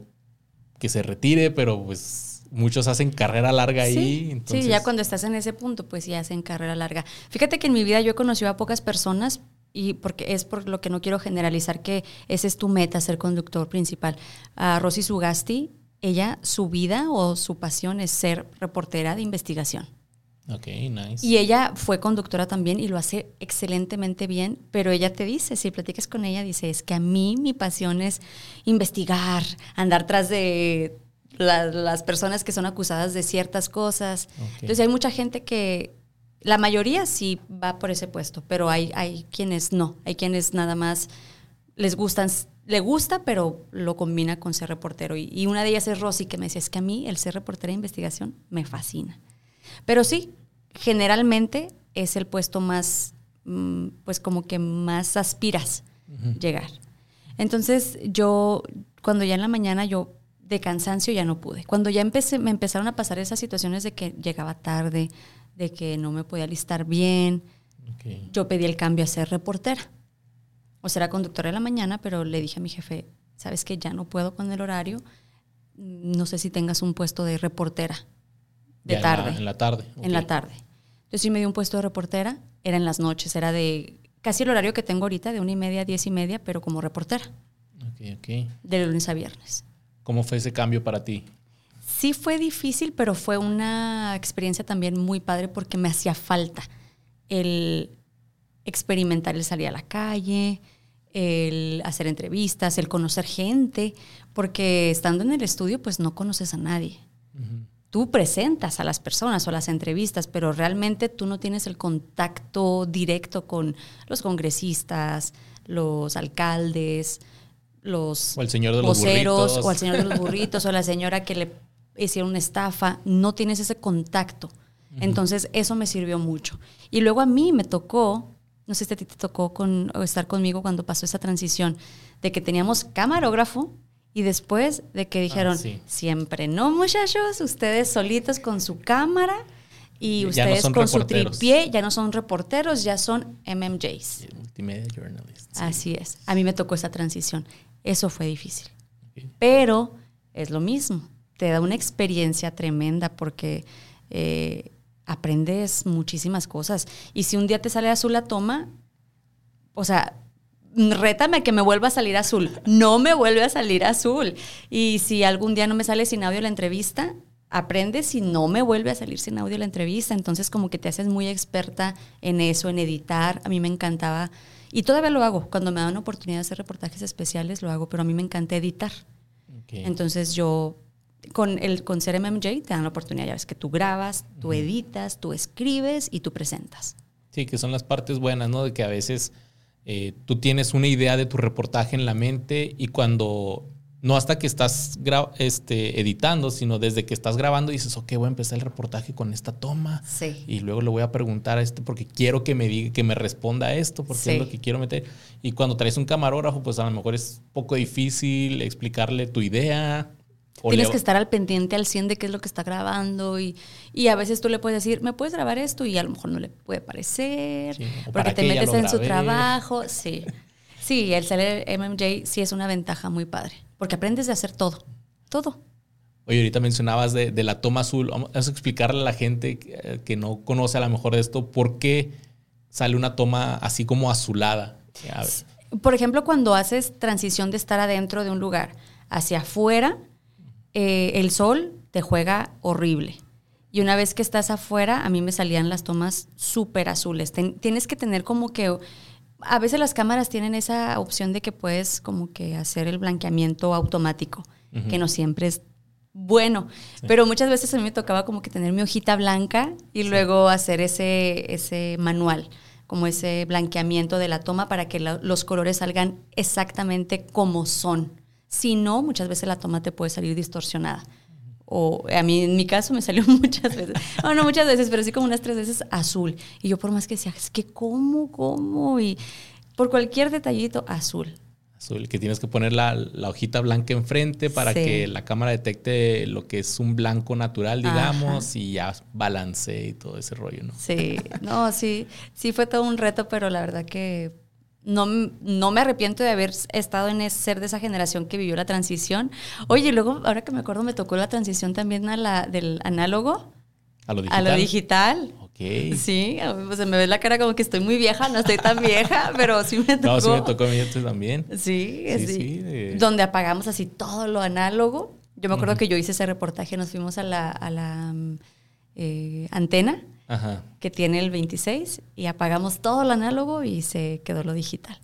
que se retire, pero pues muchos hacen carrera larga ahí. Sí, ya cuando estás en ese punto, pues ya hacen carrera larga. Fíjate que en mi vida yo he conocido a pocas personas, y porque es por lo que no quiero generalizar que esa es tu meta, ser conductor principal. A Rosy Sugasti, ella, su vida o su pasión es ser reportera de investigación. Ok, nice. Y ella fue conductora también y lo hace excelentemente bien, pero ella te dice, si platicas con ella, dice, es que a mí mi pasión es investigar, andar tras de las personas que son acusadas de ciertas cosas. Entonces hay mucha gente que, la mayoría sí va por ese puesto, pero hay, hay quienes no. Hay quienes nada más les gustan, le gusta, pero lo combina con ser reportero. Y, una de ellas es Rosy, que me decía, es que a mí el ser reportera de investigación me fascina. Pero sí, generalmente es el puesto más, mm, pues como que más aspiras llegar. Entonces yo, cuando ya en la mañana yo de cansancio ya no pude. Cuando ya empecé, me empezaron a pasar esas situaciones de que llegaba tarde, de que no me podía listar bien. Yo pedí el cambio a ser reportera. O sea, era conductora de la mañana, pero le dije a mi jefe, sabes que ya no puedo con el horario, no sé si tengas un puesto de reportera de tarde. En la, tarde. En la tarde. Entonces sí me dio un puesto de reportera, era en las noches, era de casi el horario que tengo ahorita, de una y media a diez y media, pero como reportera. Ok, ok. De lunes a viernes. ¿Cómo fue ese cambio para ti? Sí fue difícil, pero fue una experiencia también muy padre porque me hacía falta el experimentar el salir a la calle, el hacer entrevistas, el conocer gente, porque estando en el estudio pues no conoces a nadie. Tú presentas a las personas o las entrevistas, pero realmente tú no tienes el contacto directo con los congresistas, los alcaldes, los o el señor de los voceros, o al señor de los burritos, o la señora que le hicieron una estafa, no tienes ese contacto. Entonces, eso me sirvió mucho. Y luego a mí me tocó, no sé si a ti te tocó con, estar conmigo cuando pasó esa transición, de que teníamos camarógrafo y después de que dijeron, ah, siempre no, muchachos, ustedes solitos con su cámara y ustedes con su tripié, ya no son reporteros, ya son MMJs. Multimedia Journalists. Así es. A mí me tocó esa transición. Eso fue difícil. Pero es lo mismo te da una experiencia tremenda porque eh, aprendes muchísimas cosas. Y si un día te sale azul la toma, o sea, rétame que me vuelva a salir azul. No me vuelve a salir azul. Y si algún día no me sale sin audio la entrevista, aprendes y no me vuelve a salir sin audio la entrevista. Entonces como que te haces muy experta en eso, en editar. A mí me encantaba, y todavía lo hago, cuando me dan oportunidad de hacer reportajes especiales lo hago, pero a mí me encanta editar. Entonces yo con, el, con ser MMJ te dan la oportunidad, ya ves, que tú grabas, tú editas, tú escribes y tú presentas. Sí, que son las partes buenas, ¿no? De que a veces eh, tú tienes una idea de tu reportaje en la mente y cuando, no hasta que estás este, editando, sino desde que estás grabando dices, ok, voy a empezar el reportaje con esta toma. Sí. Y luego le voy a preguntar a este porque quiero que me diga, que me responda a esto, porque es lo que quiero meter. Y cuando traes un camarógrafo, pues a lo mejor es poco difícil explicarle tu idea Tienes que estar al pendiente al 100 de qué es lo que está grabando y, y, a veces tú le puedes decir, ¿me puedes grabar esto? Y a lo mejor no le puede parecer, porque te metes en su trabajo. Sí, sí, el ser MMJ sí es una ventaja muy padre, porque aprendes de hacer todo, todo. Oye, ahorita mencionabas de, de la toma azul. Vamos a explicarle a la gente que, no conoce a lo mejor de esto, ¿por qué sale una toma así como azulada? Por ejemplo, cuando haces transición de estar adentro de un lugar hacia afuera, eh, el sol te juega horrible. Y una vez que estás afuera, a mí me salían las tomas súper azules. tienes que tener como que a veces las cámaras tienen esa opción de que puedes como que hacer el blanqueamiento automático, que no siempre es bueno, pero muchas veces a mí me tocaba como que tener mi hojita blanca y luego hacer ese, ese manual, como ese blanqueamiento de la toma para que los colores salgan exactamente como son. Si no, muchas veces la toma te puede salir distorsionada. O a mí, en mi caso, me salió (laughs) muchas veces. Bueno, no muchas veces, pero sí como unas tres veces azul. Y yo por más que decía, es que cómo, cómo. Y por cualquier detallito, azul azul, que tienes que poner la, hojita blanca enfrente para que la cámara detecte lo que es un blanco natural, digamos, y ya balance y todo ese rollo, ¿no? Sí, no, sí, sí fue todo un reto, pero la verdad que no, no me arrepiento de haber estado en ese, ser de esa generación que vivió la transición. Oye, luego, ahora que me acuerdo, me tocó la transición también a la del análogo. A lo digital. A lo digital. Sí, pues se me ve la cara como que estoy muy vieja, no estoy tan vieja, (laughs) pero sí me tocó. No, sí me tocó a mí también. Sí, sí. sí, Donde apagamos así todo lo análogo. Yo me acuerdo que yo hice ese reportaje, nos fuimos a la, a la mm, eh, antena, que tiene el 26, y apagamos todo lo análogo y se quedó lo digital.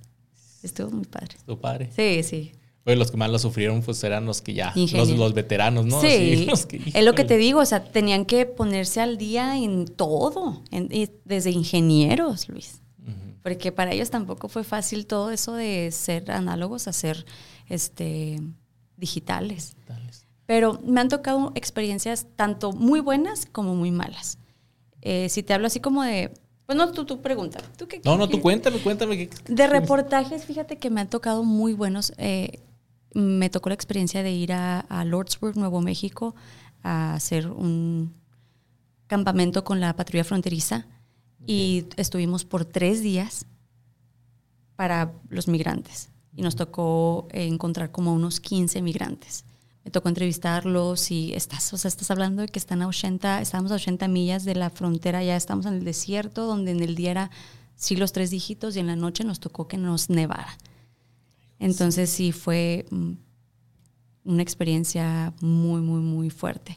Estuvo muy padre. Estuvo padre. Sí, sí. Pues los que más lo sufrieron pues eran los que ya, los, los, veteranos, ¿no? Sí, (laughs) es lo que te digo, o sea, tenían que ponerse al día en todo, desde ingenieros, Luis. Porque para ellos tampoco fue fácil todo eso de ser análogos a ser este, digitales. Pero me han tocado experiencias tanto muy buenas como muy malas. Eh, si te hablo así como de bueno, tú, tú pregunta. no, no, tú cuéntame, cuéntame. De reportajes, fíjate que me han tocado muy buenos. Eh, me tocó la experiencia de ir a, Lordsburg, Nuevo México, a hacer un campamento con la patrulla fronteriza y estuvimos por tres días para los migrantes y nos tocó encontrar como unos 15 migrantes. Me tocó entrevistarlos y estás, o sea, estás hablando de que están a 80, estamos a 80 millas de la frontera, ya estamos en el desierto, donde en el día era sí los tres dígitos y en la noche nos tocó que nos nevara. Entonces sí fue mm, una experiencia muy, muy, muy fuerte.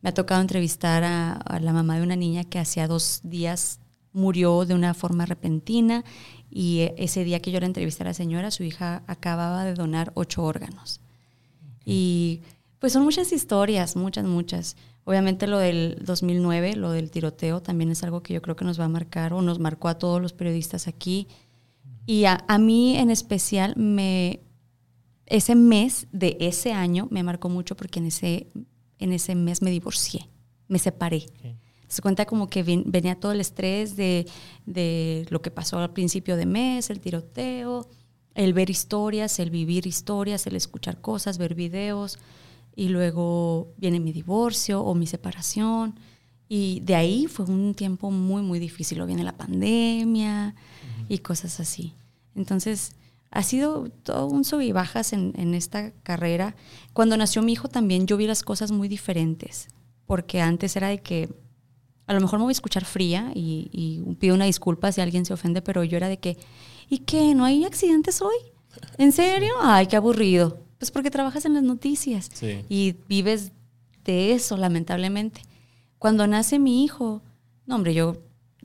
Me ha tocado entrevistar a, la mamá de una niña que hacía dos días murió de una forma repentina y e, ese día que yo la entrevisté a la señora, su hija acababa de donar ocho órganos. Y pues son muchas historias, muchas, muchas. Obviamente lo del 2009, lo del tiroteo, también es algo que yo creo que nos va a marcar o nos marcó a todos los periodistas aquí. Y a, mí en especial, me, ese mes de ese año me marcó mucho porque en ese, en ese mes me divorcié, me separé. Se cuenta como que venía todo el estrés de, de, lo que pasó al principio de mes, el tiroteo, el ver historias, el vivir historias, el escuchar cosas, ver videos, y luego viene mi divorcio o mi separación. Y de ahí fue un tiempo muy, muy difícil. Luego viene la pandemia y cosas así. Entonces, ha sido todo un sub y bajas en, en, esta carrera. Cuando nació mi hijo también yo vi las cosas muy diferentes, porque antes era de que a lo mejor me voy a escuchar fría y, y pido una disculpa si alguien se ofende, pero yo era de que, ¿y qué? ¿No hay accidentes hoy? ¿En serio? Ay, qué aburrido. Pues porque trabajas en las noticias y vives de eso, lamentablemente. Cuando nace mi hijo, no, hombre, yo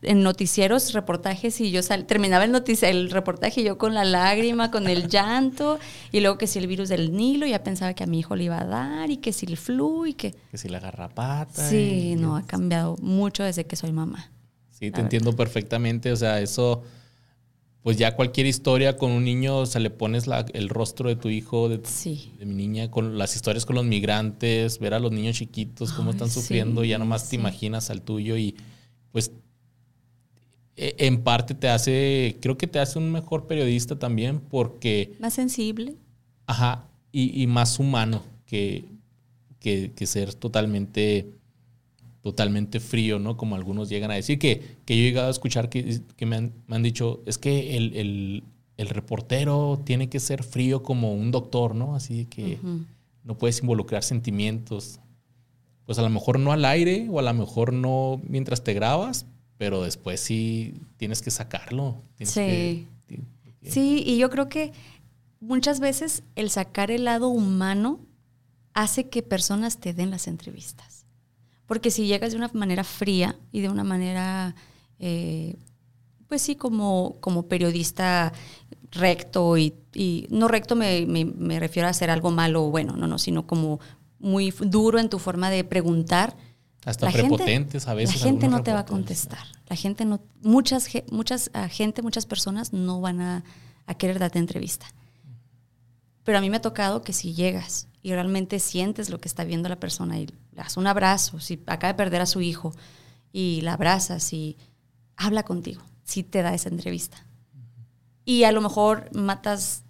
en noticieros, reportajes, y yo terminaba el, el reportaje yo con la lágrima, con el (laughs) llanto, y luego que si el virus del Nilo, ya pensaba que a mi hijo le iba a dar, y que si el flu, y que... Que si la garrapata. Sí, no, ha cambiado mucho desde que soy mamá. Sí, te entiendo perfectamente, o sea, eso, pues ya cualquier historia con un niño, o sea, le pones el rostro de tu hijo, de, de, mi niña, con las historias con los migrantes, ver a los niños chiquitos, cómo están sufriendo, ya nomás te imaginas al tuyo, y pues e, en parte te hace, creo que te hace un mejor periodista también porque... Más sensible. Ajá, y, más humano que, que, ser totalmente, totalmente frío, ¿no? Como algunos llegan a decir, que, que yo he llegado a escuchar que, me, han, dicho, es que el, reportero tiene que ser frío como un doctor, ¿no? Así que no puedes involucrar sentimientos. Pues a lo mejor no al aire o a lo mejor no mientras te grabas, pero después sí tienes que sacarlo. sí. sí, y yo creo que muchas veces el sacar el lado humano hace que personas te den las entrevistas. Porque si llegas de una manera fría y de una manera, eh, pues sí, como, como periodista recto y, no recto me, me, refiero a hacer algo malo o bueno, no, no, sino como muy duro en tu forma de preguntar. Hasta prepotentes a veces. La gente no te va a contestar. La gente no, muchas, muchas gente, muchas personas no van a, a querer darte entrevista. Pero a mí me ha tocado que si llegas y realmente sientes lo que está viendo la persona y le das un abrazo, si acaba de perder a su hijo y la abrazas y habla contigo, si te da esa entrevista. Y a lo mejor matas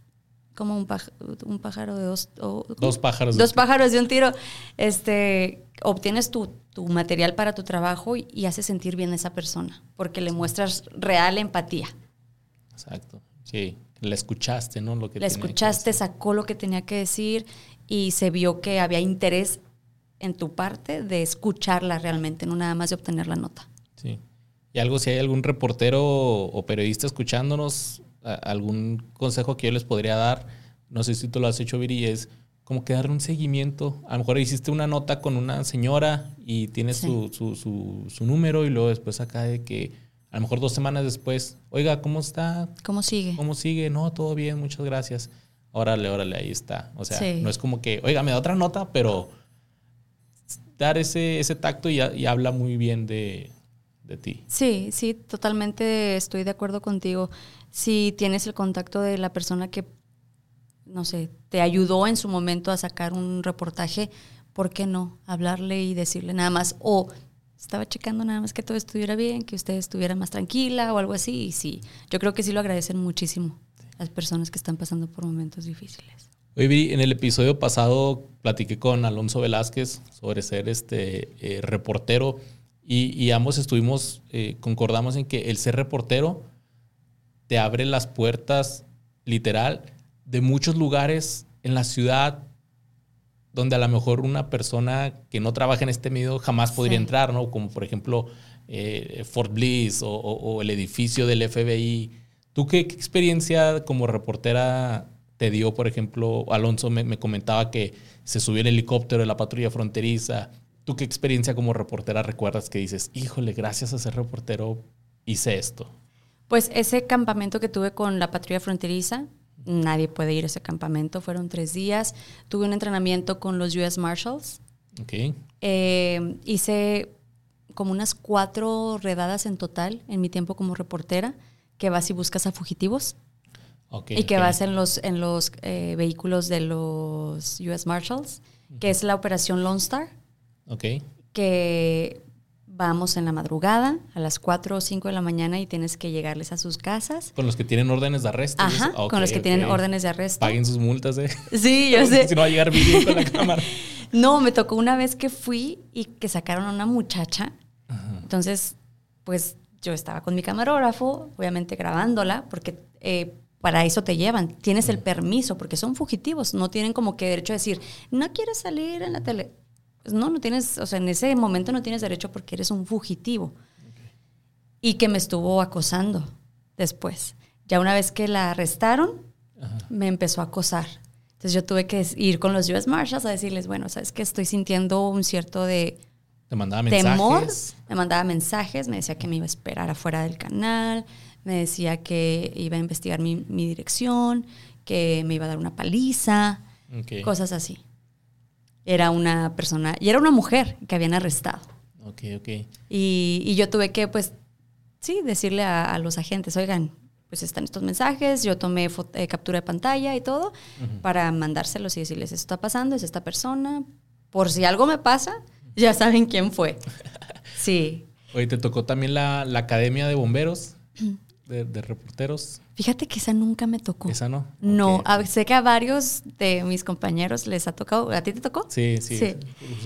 como un, pájaro, de dos... dos pájaros. Dos pájaros de un tiro. Este, obtienes tu, material para tu trabajo y, y haces sentir bien a esa persona, porque le muestras real empatía. Exacto, sí. La escuchaste, ¿no? Lo que la escuchaste, sacó lo que tenía que decir y se vio que había interés en tu parte de escucharla realmente, no nada más de obtener la nota. Sí. Y algo, si hay algún reportero o periodista escuchándonos, algún consejo que yo les podría dar, no sé si tú lo has hecho, Viri, es como que darle un seguimiento. A lo mejor hiciste una nota con una señora y tienes su, su, su, número y luego después acá de que a lo mejor dos semanas después, oiga, ¿cómo está? ¿Cómo sigue? ¿Cómo sigue? No, todo bien, muchas gracias. Órale, órale, ahí está. O sea, no es como que, oiga, me da otra nota, pero dar ese, ese tacto y, y habla muy bien de, de ti. Sí, sí, totalmente estoy de acuerdo contigo. Si tienes el contacto de la persona que, no sé, te ayudó en su momento a sacar un reportaje, ¿por qué no hablarle y decirle nada más? O estaba checando nada más que todo estuviera bien, que usted estuviera más tranquila o algo así. Y sí, yo creo que sí lo agradecen muchísimo las personas que están pasando por momentos difíciles. Oye, en el episodio pasado platiqué con Alonso Velázquez sobre ser este eh, reportero y, ambos estuvimos, eh, concordamos en que el ser reportero te abre las puertas, literal, de muchos lugares en la ciudad donde a lo mejor una persona que no trabaja en este medio jamás podría entrar, ¿no? Como por ejemplo eh, Fort Bliss o, el edificio del FBI. ¿Tú qué, experiencia como reportera te dio, por ejemplo, Alonso me, me, comentaba que se subió el helicóptero de la patrulla fronteriza, ¿Tú qué experiencia como reportera recuerdas que dices, híjole, gracias a ser reportero hice esto? Pues ese campamento que tuve con la patrulla fronteriza, nadie puede ir a ese campamento, fueron tres días. Tuve un entrenamiento con los US Marshals. Ok. Eh, hice como unas cuatro redadas en total en mi tiempo como reportera, que vas y buscas a fugitivos. y que vas en los, en los eh, vehículos de los US Marshals, que es la operación Lone Star Ok. Que vamos en la madrugada a las 4 o 5 de la mañana y tienes que llegarles a sus casas. Con los que tienen órdenes de arresto. Ajá, con los que tienen órdenes de arresto. Paguen sus multas, ¿eh? (laughs) Sí, yo sé. si no va a llegar vídeo con la (laughs) cámara. no, me tocó una vez que fui y que sacaron a una muchacha. Entonces, pues yo estaba con mi camarógrafo, obviamente grabándola, porque eh, para eso te llevan. Tienes el permiso, porque son fugitivos. No tienen como que derecho a decir, no quieres salir en la tele pues, no, no tienes, o sea, en ese momento no tienes derecho porque eres un fugitivo. Y que me estuvo acosando después. Ya una vez que la arrestaron, me empezó a acosar. Entonces yo tuve que ir con los US Marshals a decirles, bueno, sabes que estoy sintiendo un cierto de mandaba temor. Me mandaba mensajes, me decía que me iba a esperar afuera del canal, me decía que iba a investigar mi, dirección, que me iba a dar una paliza, cosas así era una persona, y era una mujer que habían arrestado. Ok, ok. Y, yo tuve que, pues, sí, decirle a, los agentes, oigan, pues están estos mensajes, yo tomé eh, captura de pantalla y todo, para mandárselos y decirles, esto está pasando, es esta persona, por si algo me pasa, ya saben quién fue. (laughs) Sí. Oye, ¿te tocó también la, la Academia de Bomberos? (clears throat) de, reporteros? Fíjate que esa nunca me tocó. ¿Esa no? No, sé que a varios de mis compañeros les ha tocado. ¿A ti te tocó? Sí, sí, sí.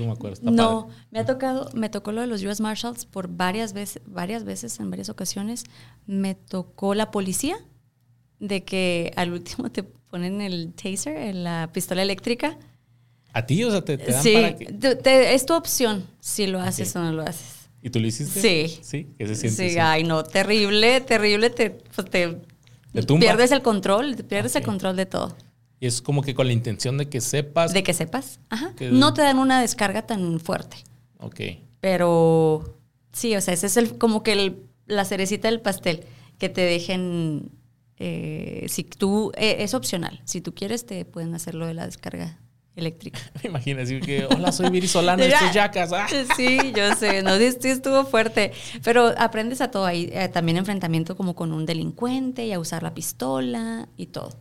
me acuerdo. no, me ha tocado, me tocó lo de los US Marshals por varias veces, varias veces, en varias ocasiones. Me tocó la policía, de que al último te ponen el taser, en la pistola eléctrica. ¿A ti? O sea, te, dan sí, para que... es tu opción si lo haces o no lo haces. ¿Y tú lo hiciste? Sí. Sí, ¿qué se siente? Sí, ay, no, terrible, terrible, te, pues te, pierdes el control, te pierdes el control de todo. Y es como que con la intención de que sepas. De que sepas, ajá. No te dan una descarga tan fuerte. Ok. Pero sí, o sea, ese es el, como que la cerecita del pastel. que te dejen, eh, si tú, eh, es opcional, si tú quieres te pueden hacer lo de la descarga eléctrica. (laughs) Me imagino así que, hola, soy Viri Solano, estos yacas. Ah. (laughs) Sí, yo sé, no, sí estuvo fuerte, pero aprendes a todo ahí, eh, también enfrentamiento como con un delincuente y a usar la pistola y todo.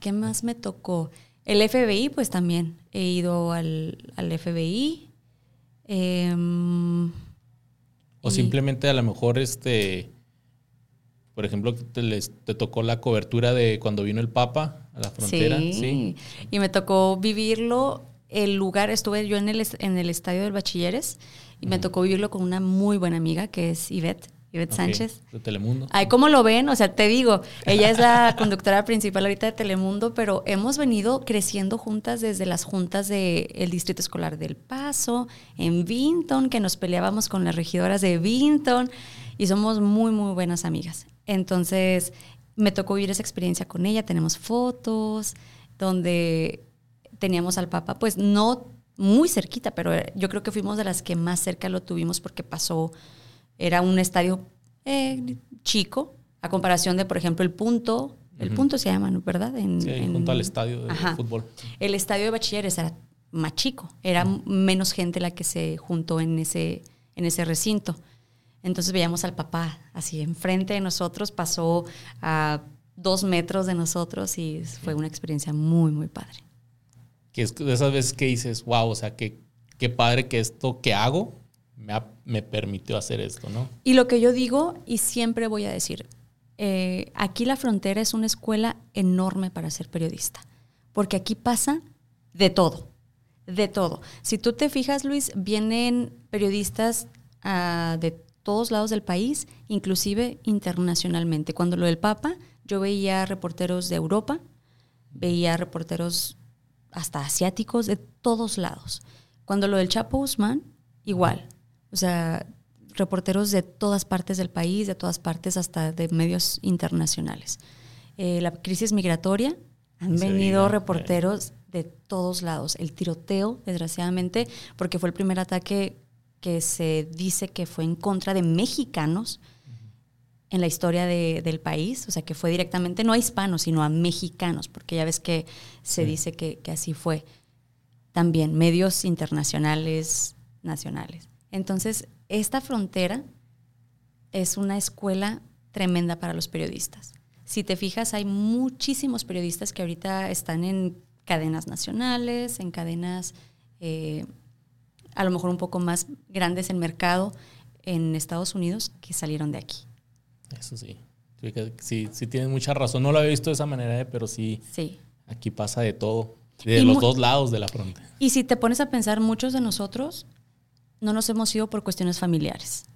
¿Qué más me tocó? El FBI, pues también he ido al, al FBI. Em, o simplemente a lo mejor este por ejemplo, te, les, te tocó la cobertura de cuando vino el Papa a la frontera. Sí, y me tocó vivirlo. El lugar, estuve yo en el, en el estadio del Bachilleres y me tocó vivirlo con una muy buena amiga que es Ivette. Ivette Sánchez. De Telemundo. Ay, ¿cómo lo ven? O sea, te digo, ella es la (laughs) conductora principal ahorita de Telemundo, pero hemos venido creciendo juntas desde las juntas del Distrito Escolar del Paso, en Vinton, que nos peleábamos con las regidoras de Vinton y somos muy, muy buenas amigas. Entonces, me tocó vivir esa experiencia con ella, tenemos fotos donde teníamos al Papa, pues no muy cerquita, pero yo creo que fuimos de las que más cerca lo tuvimos porque pasó, era un estadio eh, chico, a comparación de, por ejemplo, el punto, el punto se llama, ¿verdad? En, sí, junto al estadio de fútbol. El estadio de bachilleres era más chico, era menos gente la que se juntó en ese, en ese recinto. Entonces veíamos al papá así enfrente de nosotros, pasó a dos metros de nosotros y fue una experiencia muy, muy padre. Que es de esas veces que dices, wow, o sea, qué, qué padre que esto que hago me, me, permitió hacer esto, ¿no? Y lo que yo digo y siempre voy a decir, eh, aquí la frontera es una escuela enorme para ser periodista, porque aquí pasa de todo, de todo. Si tú te fijas, Luis, vienen periodistas uh, de todos lados del país, inclusive internacionalmente. Cuando lo del Papa, yo veía reporteros de Europa, veía reporteros hasta asiáticos de todos lados. Cuando lo del Chapo Guzmán, igual. O sea, reporteros de todas partes del país, de todas partes hasta de medios internacionales. Eh, la crisis migratoria, han venido reporteros de todos lados. El tiroteo, desgraciadamente, porque fue el primer ataque que se dice que fue en contra de mexicanos en la historia del país, o sea, que fue directamente no a hispanos, sino a mexicanos, porque ya ves que se dice que, así fue. También medios internacionales, nacionales. Entonces, esta frontera es una escuela tremenda para los periodistas. Si te fijas, hay muchísimos periodistas que ahorita están en cadenas nacionales, en cadenas eh, a lo mejor un poco más grandes en mercado en Estados Unidos que salieron de aquí. Eso sí. Sí, sí tienes mucha razón. No lo había visto de esa manera, ¿eh? pero sí, sí. Aquí pasa de todo, de los dos lados de la frontera. Y si te pones a pensar, muchos de nosotros no nos hemos ido por cuestiones familiares.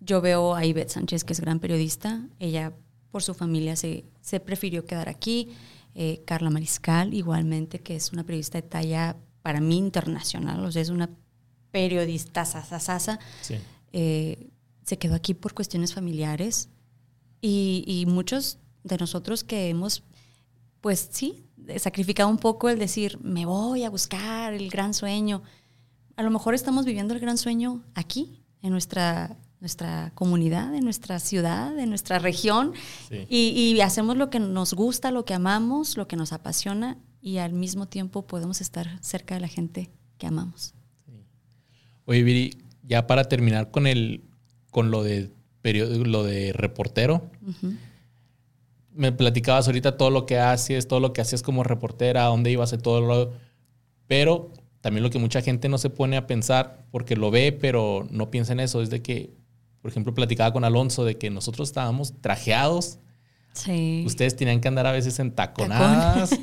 Yo veo a Ivette Sánchez, que es gran periodista. Ella, por su familia, se, se prefirió quedar aquí. Eh, Carla Mariscal, igualmente, que es una periodista de talla para mí internacional. O sea, es una periodista sasa, eh, se quedó aquí por cuestiones familiares y, muchos de nosotros que hemos, pues sí, sacrificado un poco el decir, me voy a buscar el gran sueño. A lo mejor estamos viviendo el gran sueño aquí, en nuestra, nuestra comunidad, en nuestra ciudad, en nuestra región, y, y hacemos lo que nos gusta, lo que amamos, lo que nos apasiona, y al mismo tiempo podemos estar cerca de la gente que amamos. Oye, Viri, ya para terminar con el con lo de lo de reportero. Me platicabas ahorita todo lo que haces, todo lo que hacías como reportera, a dónde ibas y todo lo pero también lo que mucha gente no se pone a pensar porque lo ve, pero no piensa en eso, es de que por ejemplo, platicaba con Alonso de que nosotros estábamos trajeados. Sí. Ustedes tenían que andar a veces en taconadas.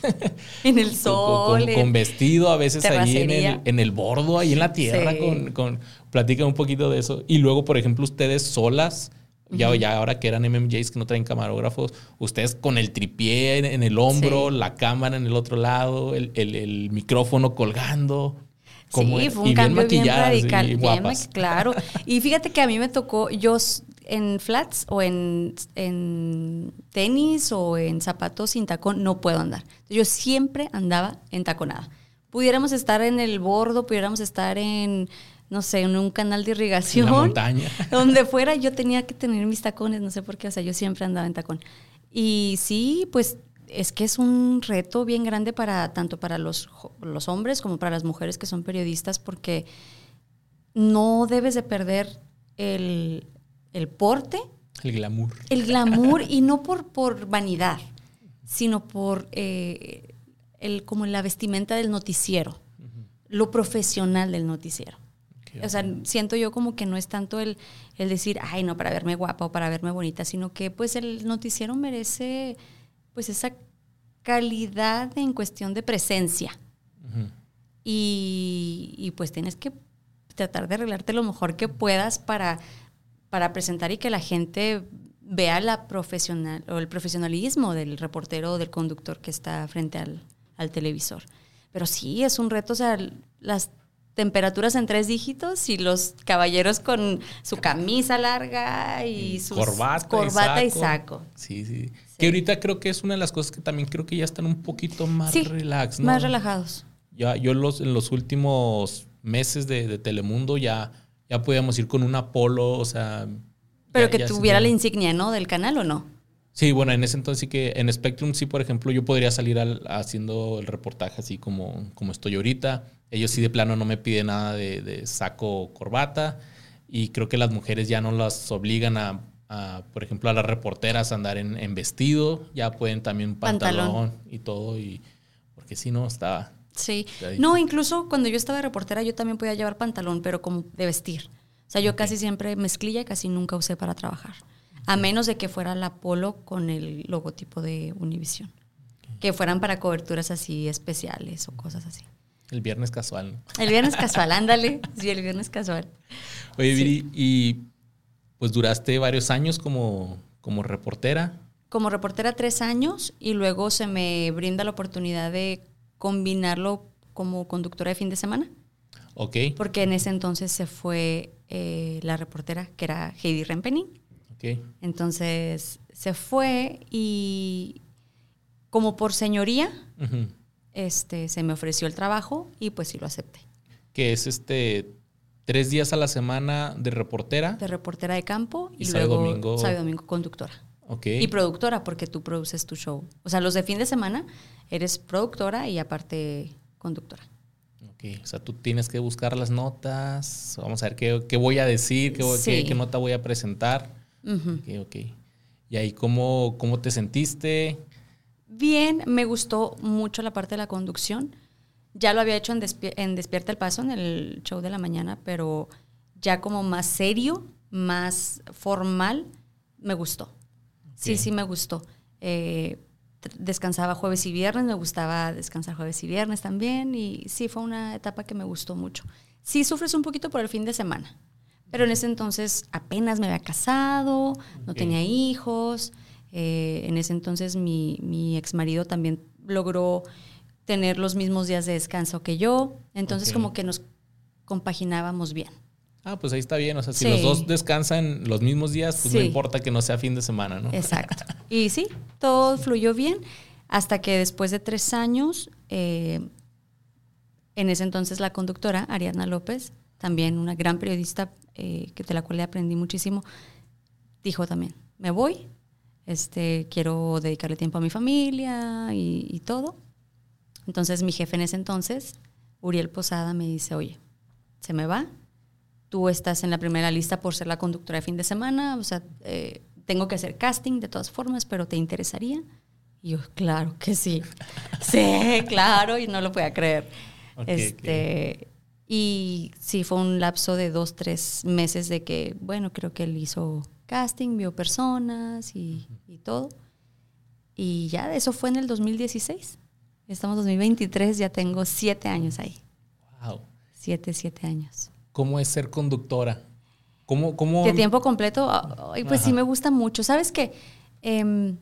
(laughs) en el sol. Con, vestido, a veces ahí en el, en el, bordo, ahí en la tierra, con, con, platica un poquito de eso. Y luego, por ejemplo, ustedes solas, ya, ya ahora que eran MMJs que no traen camarógrafos, ustedes con el tripié en, el hombro, la cámara en el otro lado, el, el, micrófono colgando. Como sí, fue un cambio bien, radical. claro. Y fíjate que a mí me tocó, yo en flats o en, en, tenis o en zapatos sin tacón no puedo andar. Yo siempre andaba en taconada. Pudiéramos estar en el bordo, pudiéramos estar en, no sé, en un canal de irrigación. En la montaña. (laughs) Donde fuera yo tenía que tener mis tacones, no sé por qué, o sea, yo siempre andaba en tacón. Y sí, pues es que es un reto bien grande para tanto para los, los hombres como para las mujeres que son periodistas, porque no debes de perder el, el porte. El glamour. El glamour, y no por, por vanidad, sino por eh, el, como la vestimenta del noticiero, lo profesional del noticiero. O sea, siento yo como que no es tanto el, el, decir, ay, no, para verme guapa o para verme bonita, sino que pues el noticiero merece pues esa calidad en cuestión de presencia. y, y, pues tienes que tratar de arreglarte lo mejor que puedas para, para presentar y que la gente vea la profesional o el profesionalismo del reportero o del conductor que está frente al, al televisor. Pero sí, es un reto, o sea, las temperaturas en tres dígitos y los caballeros con su camisa larga y su corbata, y, saco. Sí, sí, Que ahorita creo que es una de las cosas que también creo que ya están un poquito más relax, ¿no? Más relajados. Ya, yo los, en los últimos meses de, Telemundo ya, ya podíamos ir con un Apolo, o sea... Pero que tuviera la insignia, ¿no? Del canal o no. Sí, bueno, en ese entonces sí que en Spectrum sí, por ejemplo, yo podría salir haciendo el reportaje así como, como estoy ahorita. Ellos sí de plano no me piden nada de, saco o corbata. Y creo que las mujeres ya no las obligan a, por ejemplo, a las reporteras a andar en, vestido. Ya pueden también pantalón, y todo. Y, porque si no, estaba... Sí. No, incluso cuando yo estaba de reportera yo también podía llevar pantalón, pero como de vestir. O sea, yo casi siempre mezclilla y casi nunca usé para trabajar a menos de que fuera la Polo con el logotipo de Univision. Que fueran para coberturas así especiales o cosas así. El viernes casual. El viernes casual, ándale. Sí, el viernes casual. Oye, Viri, y pues duraste varios años como, como reportera. Como reportera tres años y luego se me brinda la oportunidad de combinarlo como conductora de fin de semana. Ok. Porque en ese entonces se fue eh, la reportera, que era Heidi Rempening. Entonces se fue y como por señoría, este, se me ofreció el trabajo y pues sí lo acepté. Que es este tres días a la semana de reportera. De reportera de campo y, luego domingo. sábado domingo conductora. Okay. Y productora, porque tú produces tu show. O sea, los de fin de semana eres productora y aparte conductora. Ok, o sea, tú tienes que buscar las notas, vamos a ver qué, voy a decir, qué, qué, nota voy a presentar. Ok, ok. ¿Y ahí cómo, cómo te sentiste? Bien, me gustó mucho la parte de la conducción. Ya lo había hecho en, Despierta el Paso, en el show de la mañana, pero ya como más serio, más formal, me gustó. Sí, sí, me gustó. Eh, descansaba jueves y viernes, me gustaba descansar jueves y viernes también, y sí, fue una etapa que me gustó mucho. Sí, sufres un poquito por el fin de semana, pero en ese entonces apenas me había casado, no tenía hijos. Eh, en ese entonces mi, mi ex marido también logró tener los mismos días de descanso que yo. Entonces como que nos compaginábamos bien. Ah, pues ahí está bien. O sea, si los dos descansan los mismos días, pues no importa que no sea fin de semana, ¿no? Exacto. (laughs) Y sí, todo fluyó bien hasta que después de tres años, eh, en ese entonces la conductora, Ariadna López, también una gran periodista eh, que de la cual le aprendí muchísimo, dijo también, me voy, este, quiero dedicarle tiempo a mi familia y, todo. Entonces mi jefe en ese entonces, Uriel Posada, me dice, oye, se me va, tú estás en la primera lista por ser la conductora de fin de semana, o sea, eh, tengo que hacer casting de todas formas, pero ¿te interesaría? Y yo, claro que sí. (laughs) sí, claro, y no lo podía creer. este, y sí, fue un lapso de dos, tres meses de que, bueno, creo que él hizo casting, vio personas y, todo. Y ya, eso fue en el 2016. Estamos en 2023, ya tengo siete años ahí. Wow. Siete, siete años. ¿Cómo es ser conductora? ¿Cómo, cómo... De tiempo completo, ay, pues sí me gusta mucho. ¿Sabes qué? Em,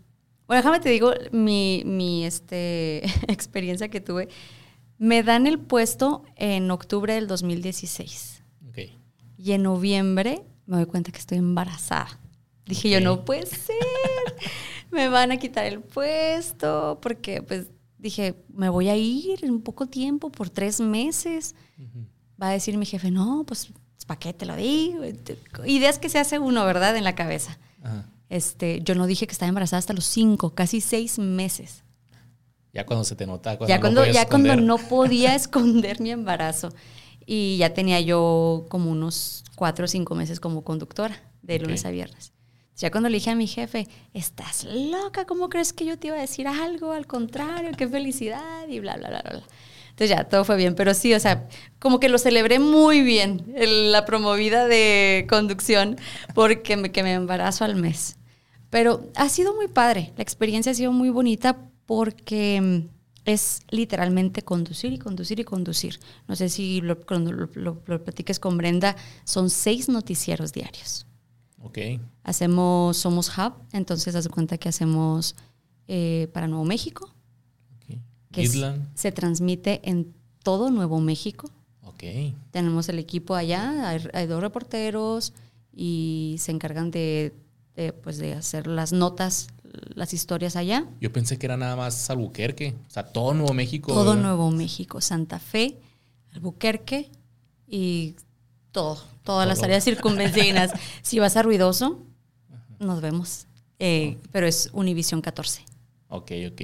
bueno, déjame te digo mi, mi este, (laughs) experiencia que tuve. Me dan el puesto en octubre del 2016. Okay. Y en noviembre me doy cuenta que estoy embarazada. Dije yo, no puede ser. me van a quitar el puesto porque pues dije, me voy a ir en poco tiempo, por tres meses. Va a decir mi jefe, no, pues ¿para qué te lo digo? Ideas que se hace uno, ¿verdad? En la cabeza. Este, yo no dije que estaba embarazada hasta los cinco, casi seis meses. Ya cuando se te nota, cuando ya cuando, ya cuando no podía (laughs) esconder mi embarazo. Y ya tenía yo como unos cuatro o cinco meses como conductora, de lunes a viernes. Ya cuando le dije a mi jefe, estás loca, ¿cómo crees que yo te iba a decir algo? Al contrario, qué felicidad y bla, bla, bla, bla. Entonces ya, todo fue bien. Pero sí, o sea, como que lo celebré muy bien, la promovida de conducción, porque me, que me embarazo al mes. Pero ha sido muy padre, la experiencia ha sido muy bonita porque mm, es literalmente conducir y conducir y conducir. No sé si lo, cuando lo, platiques con Brenda, son seis noticieros diarios. Ok. Hacemos, somos hub, entonces haz cuenta que hacemos eh, para Nuevo México, que se transmite en todo Nuevo México. Okay. Tenemos el equipo allá, hay, dos reporteros y se encargan de, pues de hacer las notas, las historias allá. Yo pensé que era nada más Albuquerque, o sea, todo Nuevo México. Todo Nuevo México, Santa Fe, Albuquerque y todo, todas las áreas circunvecinas. (laughs) si vas a Ruidoso, nos vemos. Eh, pero es Univisión 14. Ok, ok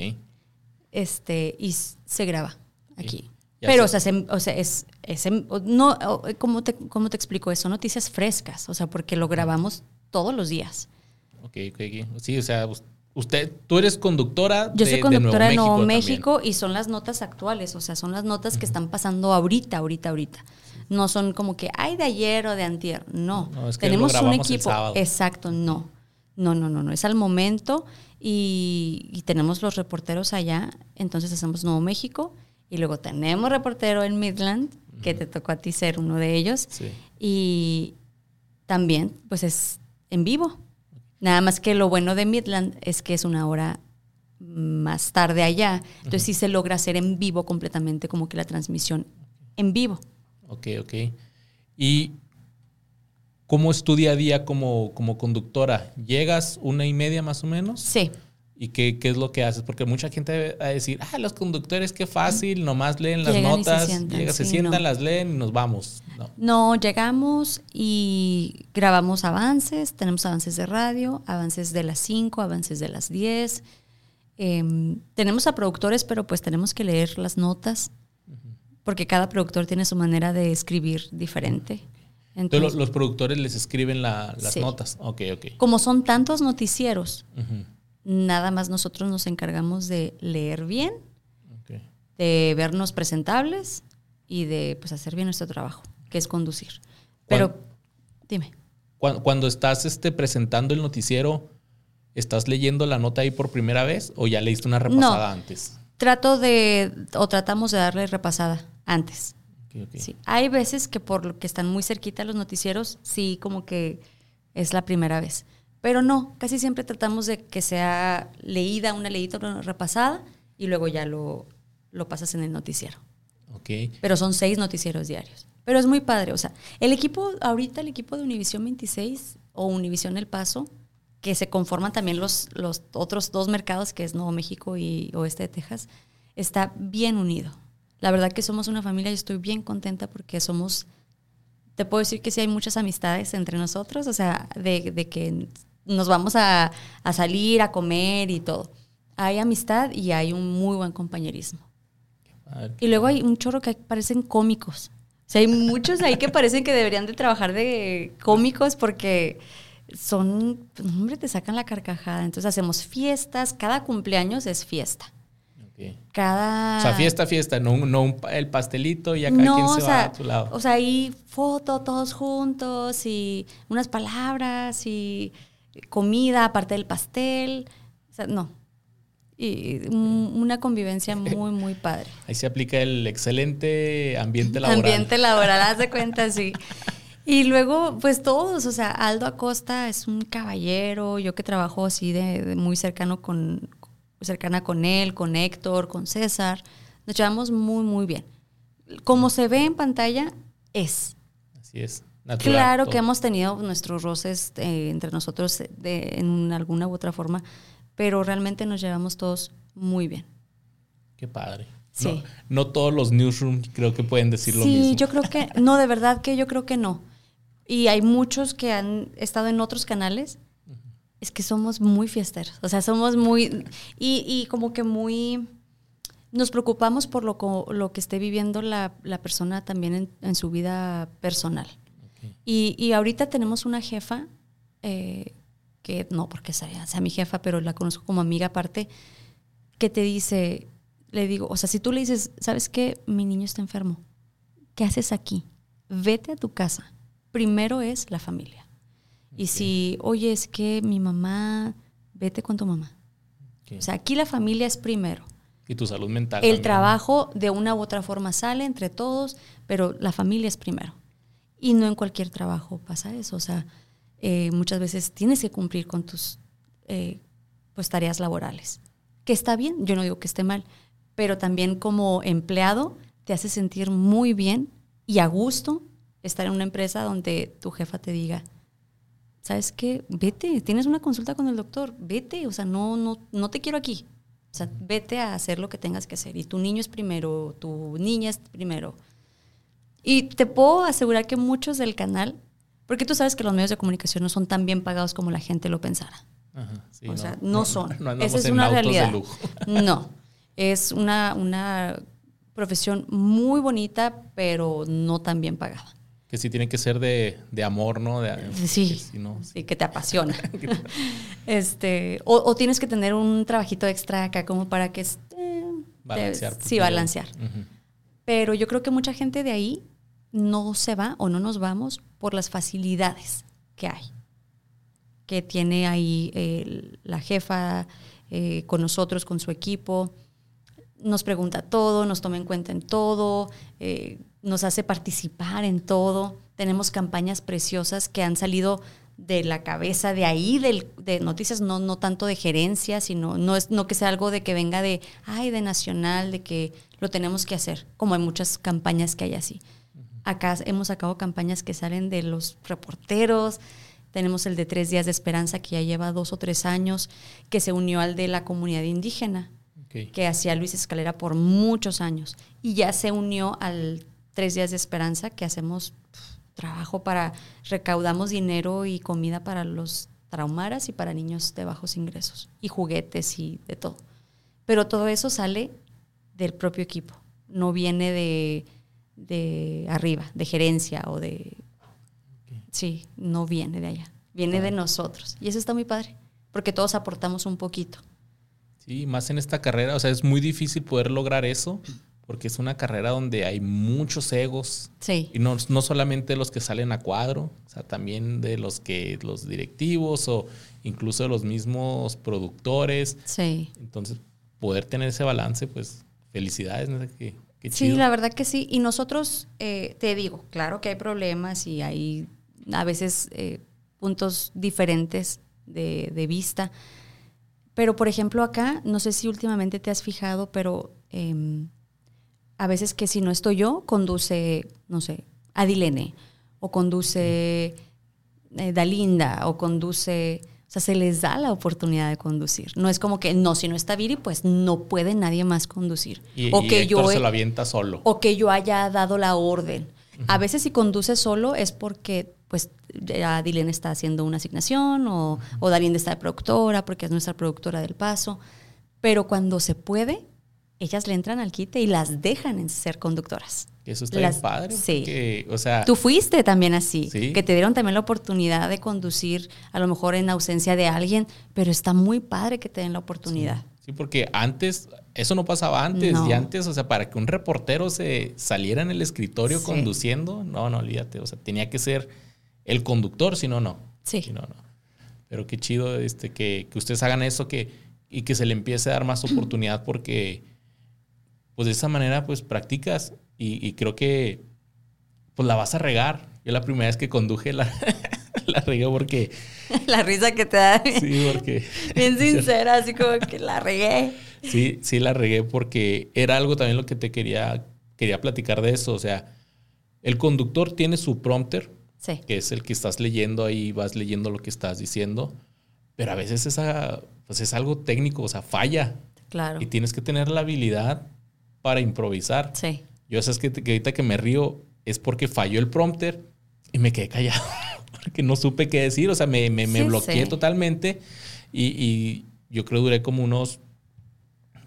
este, y se graba aquí. Pero, o sea, o sea, es, es no, ¿cómo te, ¿cómo te explico eso? Noticias frescas, o sea, porque lo grabamos todos los días. Ok, ok, Sí, o sea, usted, tú eres conductora Yo soy conductora de Nuevo, México, y son las notas actuales, o sea, son las notas que están pasando ahorita, ahorita, ahorita. No son como que, ay, de ayer o de antier. No, tenemos un equipo. Exacto, no. No, no, no, no. Es al momento y, tenemos los reporteros allá, entonces hacemos Nuevo México y luego tenemos reportero en Midland, que te tocó a ti ser uno de ellos. Y también, pues es en vivo. Nada más que lo bueno de Midland es que es una hora más tarde allá. Entonces sí se logra hacer en vivo completamente, como que la transmisión en vivo. Ok, ok. Y ¿Cómo es tu día a día como, como conductora? ¿Llegas una y media más o menos? Sí. ¿Y qué, qué es lo que haces? Porque mucha gente va a decir, ah, los conductores, qué fácil, nomás leen las notas, se sientan, se sientan las leen y nos vamos. No. llegamos y grabamos avances, tenemos avances de radio, avances de las 5, avances de las 10. Em, tenemos a productores, pero pues tenemos que leer las notas, porque cada productor tiene su manera de escribir diferente. Entonces, los, productores les escriben las notas. Ok, ok. Como son tantos noticieros, nada más nosotros nos encargamos de leer bien, de vernos presentables y de pues, hacer bien nuestro trabajo, que es conducir. Pero, dime. Cuando, estás este, presentando el noticiero, ¿estás leyendo la nota ahí por primera vez o ya leíste una repasada antes? Trato de, o tratamos de darle repasada antes. Sí. Hay veces que por lo que están muy cerquita los noticieros, sí, como que es la primera vez. Pero no, casi siempre tratamos de que sea leída, una leída, una repasada, y luego ya lo, lo pasas en el noticiero. Okay. Pero son seis noticieros diarios. Pero es muy padre. O sea, el equipo, ahorita el equipo de Univisión 26 o Univisión El Paso, que se conforman también los, los otros dos mercados, que es Nuevo México y Oeste de Texas, está bien unido. La verdad que somos una familia y estoy bien contenta porque somos, te puedo decir que sí hay muchas amistades entre nosotros, o sea, de, que nos vamos a, salir, a comer y todo. Hay amistad y hay un muy buen compañerismo. Y luego hay un chorro que parecen cómicos. O sea, hay muchos ahí que parecen que deberían de trabajar de cómicos porque son, hombre, te sacan la carcajada. Entonces hacemos fiestas, cada cumpleaños es fiesta. Cada... O sea, fiesta, fiesta, no, no el pastelito y acá quien se va a tu lado. O sea, hay foto todos juntos y unas palabras y comida aparte del pastel. O sea, no. Y una convivencia (laughs) muy, muy padre. Ahí se aplica el excelente ambiente laboral. Ambiente laboral, haz de cuenta, sí. (laughs) Y luego, pues todos, o sea, Aldo Acosta es un caballero, yo que trabajo así de muy cercano con, cercana con él, con Héctor, con César. Nos llevamos muy, muy bien. Como se ve en pantalla, es. Así es. claro que hemos tenido nuestros roces eh, entre nosotros de, en alguna u otra forma, pero realmente nos llevamos todos muy bien. Qué padre. Sí. No, no todos los newsrooms creo que pueden decir lo mismo. Sí, yo creo que, no, de verdad que yo creo que no. y hay muchos que han estado en otros canales, es que somos muy fiesteros. O sea, somos muy. Y, y como que muy. Nos preocupamos por lo, lo que esté viviendo la, la persona también en, en, su vida personal. Y, y, ahorita tenemos una jefa, eh, que no porque sea, sea mi jefa, pero la conozco como amiga aparte, que te dice, le digo, o sea, si tú le dices, ¿sabes qué? Mi niño está enfermo. ¿Qué haces aquí? Vete a tu casa. Primero es la familia. Y si, oye, es que mi mamá, vete con tu mamá. O sea, aquí la familia es primero. Y tu salud mental. El trabajo de una u otra forma sale entre todos, pero la familia es primero. Y no en cualquier trabajo pasa eso. O sea, eh, muchas veces tienes que cumplir con tus eh, pues, tareas laborales. Que está bien, yo no digo que esté mal, pero también como empleado te hace sentir muy bien y a gusto estar en una empresa donde tu jefa te diga, ¿sabes qué? Vete, tienes una consulta con el doctor, vete, o sea, no, no, no te quiero aquí. O sea, vete a hacer lo que tengas que hacer. Y tu niño es primero, tu niña es primero. Y te puedo asegurar que muchos del canal, porque tú sabes que los medios de comunicación no son tan bien pagados como la gente lo pensara. o sea, no, son. Esa es una realidad. (laughs) no, es una, una profesión muy bonita, pero no tan bien pagada que sí tiene que ser de, amor, ¿no? sí, sí, que te apasiona. (laughs) este, o, tienes que tener un trabajito extra acá como para que... balancear. sí, balancear. Pero yo creo que mucha gente de ahí no se va o no nos vamos por las facilidades que hay. Que tiene ahí la jefa eh, con nosotros, con su equipo. Nos pregunta todo, nos toma en cuenta en todo. Eh, nos hace participar en todo. Tenemos campañas preciosas que han salido de la cabeza de ahí, de noticias, no, no tanto de gerencia, sino no, es, no que sea algo de que venga de, ay, de nacional, de que lo tenemos que hacer, como hay muchas campañas que hay así. Acá hemos sacado campañas que salen de los reporteros, tenemos el de Tres Días de Esperanza, que ya lleva dos o tres años, que se unió al de la comunidad indígena, que hacía Luis Escalera por muchos años, y ya se unió al Tres Días de Esperanza, que hacemos trabajo para, recaudamos dinero y comida para los traumaras y para niños de bajos ingresos, y juguetes y de todo. Pero todo eso sale del propio equipo, no viene de, de arriba, de gerencia o de... Sí, no viene de allá, viene de nosotros. Y eso está muy padre, porque todos aportamos un poquito. Sí, más en esta carrera, o sea, es muy difícil poder lograr eso, porque es una carrera donde hay muchos egos. Sí. Y no, no solamente los que salen a cuadro, o sea, también de los que los directivos o incluso de los mismos productores. Sí. Entonces, poder tener ese balance, pues felicidades, ¿no? Qué, qué sí, la verdad que sí. Y nosotros, eh, te digo, claro que hay problemas y hay a veces eh, puntos diferentes de, de, vista. Pero, por ejemplo, acá, no sé si últimamente te has fijado, pero eh, a veces que si no estoy yo, conduce, no sé, Adilene, o conduce eh, Dalinda, o conduce, o sea, se les da la oportunidad de conducir. No es como que, no, si no está Viri, pues no puede nadie más conducir. o que yo se lo avienta solo. O que yo haya dado la orden. A veces si conduce solo es porque pues Adilene está haciendo una asignación o, o está de productora porque es nuestra productora del paso. Pero cuando se puede, ellas le entran al quite y las dejan en ser conductoras. Eso está bien padre. Sí. o sea, Tú fuiste también así, que te dieron también la oportunidad de conducir, a lo mejor en ausencia de alguien, pero está muy padre que te den la oportunidad. Sí, porque antes, eso no pasaba antes, y antes, o sea, para que un reportero se saliera en el escritorio conduciendo, no, no, olvídate, o sea, tenía que ser el conductor, si no, no. Sí. Si no, no. Pero qué chido este, que, que ustedes hagan eso que, y que se le empiece a dar más oportunidad porque pues de esa manera pues practicas y, creo que pues la vas a regar. Yo la primera vez que conduje la, (laughs) la regué porque... (laughs) La risa que te da. Sí, porque... (laughs) Bien sincera, así como que la regué. Sí, sí la regué porque era algo también lo que te quería, quería platicar de eso. O sea, el conductor tiene su prompter, sí. que es el que estás leyendo ahí, vas leyendo lo que estás diciendo, pero a veces esa, pues es algo técnico, o sea, falla. Claro. Y tienes que tener la habilidad para improvisar. Sí. Yo sabes que, que ahorita que me río es porque falló el prompter Y me quedé callado, (laughs) porque no supe qué decir, o sea, me, me, me Sí, bloqueé sí. totalmente y, y yo creo duré como unos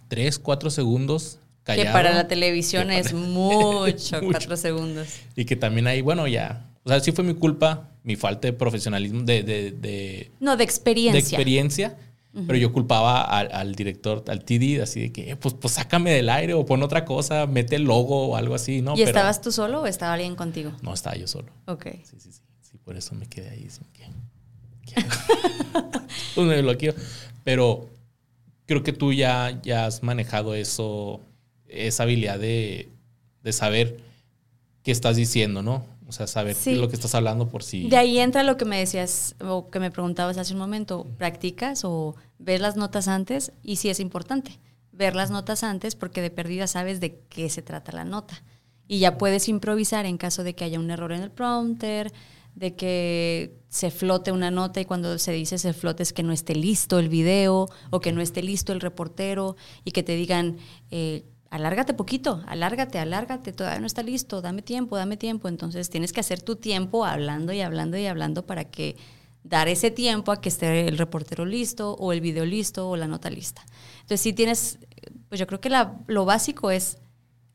3, 4 segundos callado. Que para la televisión (laughs) es Mucho. cuatro segundos. Y que también ahí, bueno, ya, o sea, sí fue mi culpa, mi falta de profesionalismo, de, de, de, No, de experiencia. de experiencia. Pero yo culpaba al, al director, al TD, así de que, eh, pues, pues sácame del aire o pon otra cosa, mete el logo o algo así, ¿no? ¿Y Pero- estabas tú solo o estaba alguien contigo? No, estaba yo solo. Ok. Sí, sí, sí. Sí, por eso me quedé ahí. así que, (laughs) pues me bloqueo. Pero creo que tú ya, ya has manejado eso, esa habilidad de, de saber qué estás diciendo, ¿no? O sea, saber Sí. qué es lo que estás hablando por si... De ahí entra lo que me decías o que me preguntabas hace un momento. ¿Practicas o ves las notas antes? Y sí es importante ver las notas antes porque de perdida sabes de qué se trata la nota. Y ya puedes improvisar en caso de que haya un error en el prompter, de que se flote una nota y cuando se dice se flote es que no esté listo el video o que no esté listo el reportero y que te digan, eh, alárgate poquito, alárgate, alárgate, todavía no está listo, dame tiempo, dame tiempo. Entonces tienes que hacer tu tiempo hablando y hablando y hablando para que dar ese tiempo a que esté el reportero listo o el video listo o la nota lista. Entonces sí tienes, pues yo creo que la- lo básico es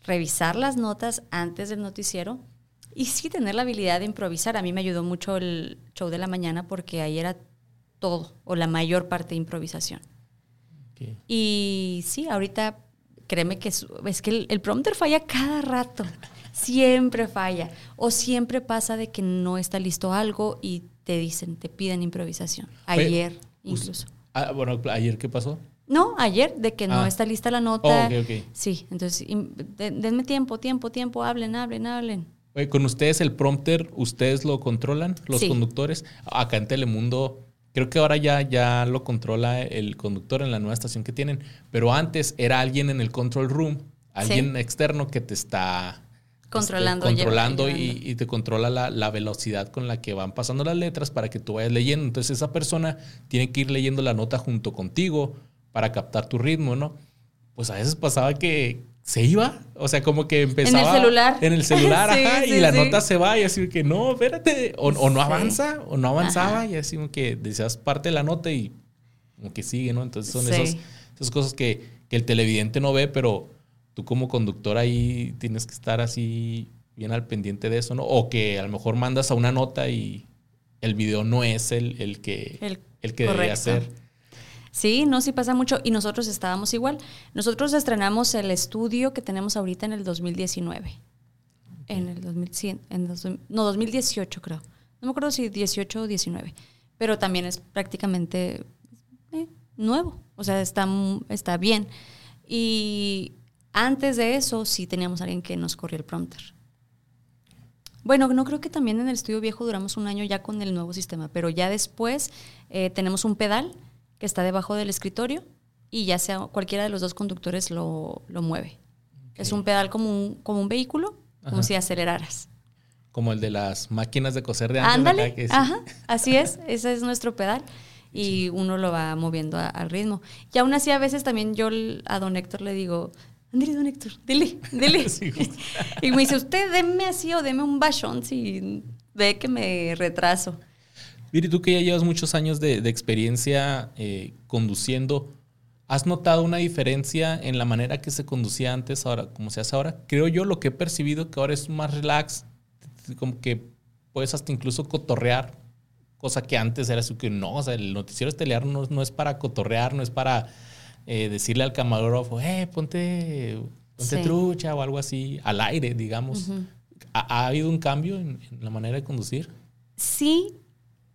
revisar las notas antes del noticiero y sí tener la habilidad de improvisar. A mí me ayudó mucho el show de la mañana porque ahí era todo o la mayor parte de improvisación. Y sí, ahorita créeme que es, es que el, el prompter falla cada rato. Siempre falla. O siempre pasa de que no está listo algo y te dicen, te piden improvisación. Oye, Ayer us- incluso. Ah, bueno, ayer, ¿qué pasó? No, ayer, de que no Ah. está lista la nota. Oh, ok, ok. Sí, entonces de- denme tiempo, tiempo, tiempo, hablen, hablen, hablen. Oye, con ustedes el prompter, ¿ustedes lo controlan, los Sí. conductores? Acá en Telemundo, creo que ahora ya, ya lo controla el conductor en la nueva estación que tienen, pero antes era alguien en el control room, alguien externo que te está este, Controlando, controlando y, y te controla la, la velocidad con la que van pasando las letras para que tú vayas leyendo. Entonces esa persona tiene que ir leyendo la nota junto contigo para captar tu ritmo, ¿no? Pues a veces pasaba que se iba, o sea, como que empezaba celular. en el (laughs) celular, Sí, ajá, sí, y la sí. nota se va y así que no, espérate, o, o no avanza, o no avanzaba, Ajá. y así como que decías parte de la nota y como que sigue, ¿no? Entonces son esas, cosas que, que el televidente no ve, pero tú como conductor ahí tienes que estar así bien al pendiente de eso, ¿no? O que a lo mejor mandas a una nota y el video no es el, el que, el, El- que debería ser. Sí, no, sí pasa mucho y nosotros estábamos igual. Nosotros estrenamos el estudio que tenemos ahorita en el 2019. En el 2100, en dos- no, 2018 creo. No me acuerdo si 18 o 19, pero también es prácticamente eh, nuevo, o sea, está, está bien. Y antes de eso sí teníamos a alguien que nos corría el prompter. Bueno, no creo que también en el estudio viejo duramos un año ya con el nuevo sistema, pero ya después eh, tenemos un pedal que está debajo del escritorio y ya sea cualquiera de los dos conductores lo, lo mueve. Es un pedal como un, como un vehículo, como si aceleraras. Como el de las máquinas de coser de antes. Ándale, acá, que sí. ajá, así es, (laughs) ese es nuestro pedal y uno lo va moviendo a- al ritmo. Y aún así a veces también yo a don Héctor le digo, Andrés, don Héctor, dile, dile. (laughs) Sí, (laughs) y me dice, usted deme así o deme un bachón si ve que me retraso. Viri, tú que ya llevas muchos años de, de experiencia eh, conduciendo, ¿has notado una diferencia en la manera que se conducía antes, ahora, como se hace ahora? Creo yo lo que he percibido que ahora es más relax, como que puedes hasta incluso cotorrear, cosa que antes era así que no, o sea, el noticiero estelar no, no es para cotorrear, no es para eh, decirle al camarógrafo, eh, ponte, ponte Sí. trucha o algo así, al aire, digamos. ¿Ha, ha habido un cambio en, en la manera de conducir? Sí,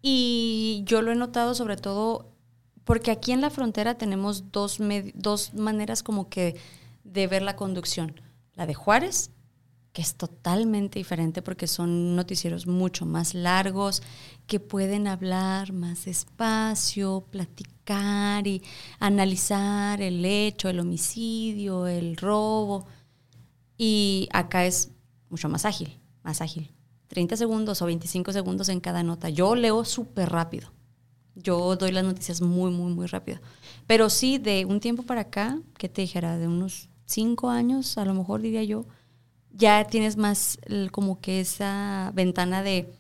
y yo lo he notado sobre todo porque aquí en la frontera tenemos dos, dos maneras como que de ver la conducción. La de Juárez, que es totalmente diferente porque son noticieros mucho más largos, que pueden hablar más despacio, platicar y analizar el hecho, el homicidio, el robo. Y acá es mucho más ágil, más ágil. 30 segundos o 25 segundos en cada nota. Yo leo súper rápido. Yo doy las noticias muy, muy, muy rápido. Pero sí, de un tiempo para acá, ¿qué te dijera? De unos 5 años, a lo mejor diría yo, ya tienes más como que esa ventana de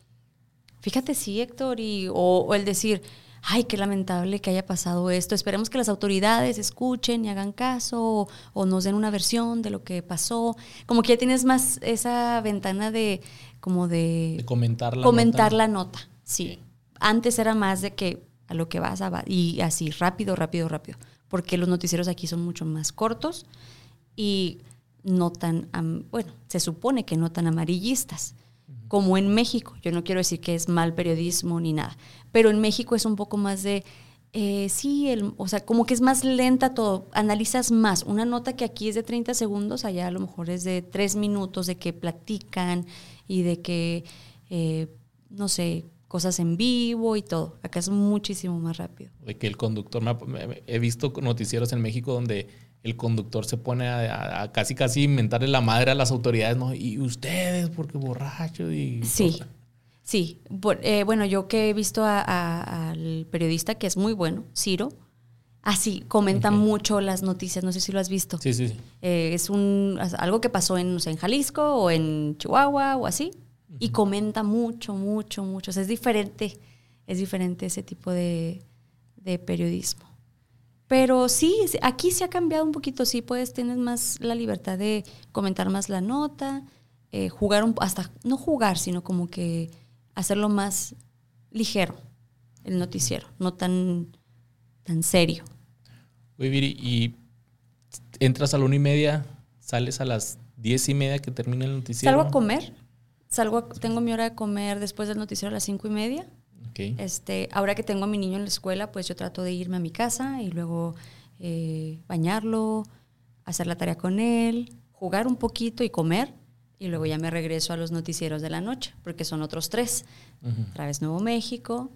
fíjate, sí, Héctor, y, o, el decir, ay, qué lamentable que haya pasado esto. Esperemos que las autoridades escuchen y hagan caso o, nos den una versión de lo que pasó. Como que ya tienes más esa ventana de como de, comentar la comentar nota. la nota. Sí. Antes era más de que a lo que vas a y así rápido, rápido, rápido, porque los noticieros aquí son mucho más cortos y no tan, bueno, se supone que no tan amarillistas como en México. Yo no quiero decir que es mal periodismo ni nada, pero en México es un poco más de, eh, sí, el, o sea, como que es más lenta todo, analizas más. Una nota que aquí es de 30 segundos, allá a lo mejor es de 3 minutos de que platican y de que, eh, no sé, cosas en vivo y todo. Acá es muchísimo más rápido. De que el conductor, he visto noticieros en México donde el conductor se pone a, casi casi inventarle la madre a las autoridades, ¿no? Y ustedes, porque borracho y... Sí, sí. Eh, bueno, yo que he visto al periodista, que es muy bueno, Ciro, así comenta mucho las noticias, no sé si lo has visto. Sí, sí. Eh, es un, algo que pasó en, en Jalisco o en Chihuahua o así, y comenta mucho, mucho, mucho. O sea, es diferente, es diferente ese tipo de periodismo. Pero sí, aquí se ha cambiado un poquito, sí, puedes, tienes más la libertad de comentar más la nota, eh, jugar un, hasta, no jugar, sino como que hacerlo más ligero, el noticiero, no tan, tan serio. Oye, Viri, y entras a la una y media, sales a las diez y media que termina el noticiero. Salgo a comer, salgo tengo mi hora de comer después del noticiero a las cinco y media este, ahora que tengo a mi niño en la escuela, pues yo trato de irme a mi casa y luego eh, bañarlo, hacer la tarea con él, jugar un poquito y comer. Y luego ya me regreso a los noticieros de la noche, porque son otros tres. Otra vez Nuevo México,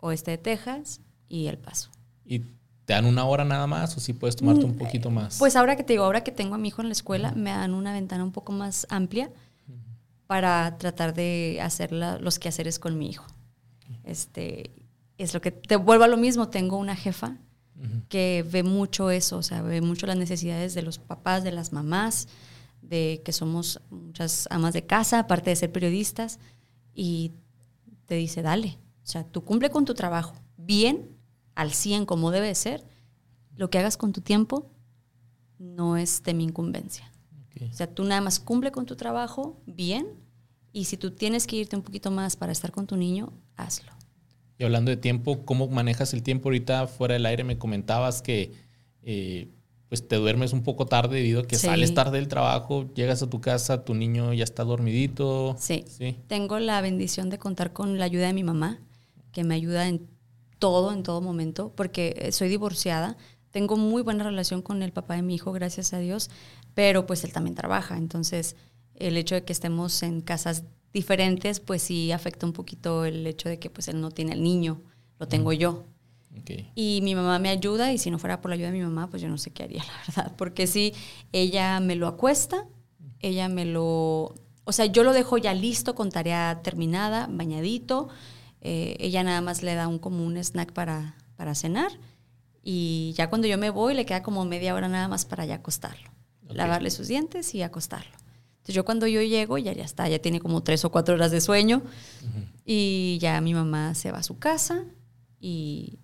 oeste de Texas y El Paso. ¿Y te dan una hora nada más o si puedes tomarte un mm, poquito más? Pues ahora que te digo, ahora que tengo a mi hijo en la escuela, me dan una ventana un poco más amplia para tratar de hacer los quehaceres con mi hijo. Este, es lo que te vuelvo a lo mismo, tengo una jefa que ve mucho eso, o sea, ve mucho las necesidades de los papás, de las mamás, de que somos muchas amas de casa, aparte de ser periodistas, y te dice, dale, o sea, tú cumple con tu trabajo bien, al 100 como debe ser, lo que hagas con tu tiempo no es de mi incumbencia. O sea, tú nada más cumple con tu trabajo bien y si tú tienes que irte un poquito más para estar con tu niño, hazlo. Y hablando de tiempo, ¿cómo manejas el tiempo ahorita fuera del aire? Me comentabas que eh, pues te duermes un poco tarde debido a que sales tarde del trabajo, llegas a tu casa, tu niño ya está dormidito. Sí. sí. Tengo la bendición de contar con la ayuda de mi mamá, que me ayuda en todo, en todo momento, porque eh, soy divorciada. Tengo muy buena relación con el papá de mi hijo, gracias a Dios, pero pues él también trabaja. Entonces, el hecho de que estemos en casas diferentes, pues sí afecta un poquito el hecho de que pues él no tiene el niño, lo tengo yo. Y mi mamá me ayuda y si no fuera por la ayuda de mi mamá, pues yo no sé qué haría, (laughs) la verdad. Porque sí, ella me lo acuesta, ella me lo... O sea, yo lo dejo ya listo con tarea terminada, bañadito. Eh, ella nada más le da un como un snack para, para cenar. Y ya cuando yo me voy, le queda como media hora nada más para ya acostarlo. Lavarle sus dientes y acostarlo yo cuando yo llego, ya, ya está, ya tiene como tres o cuatro horas de sueño y ya mi mamá se va a su casa y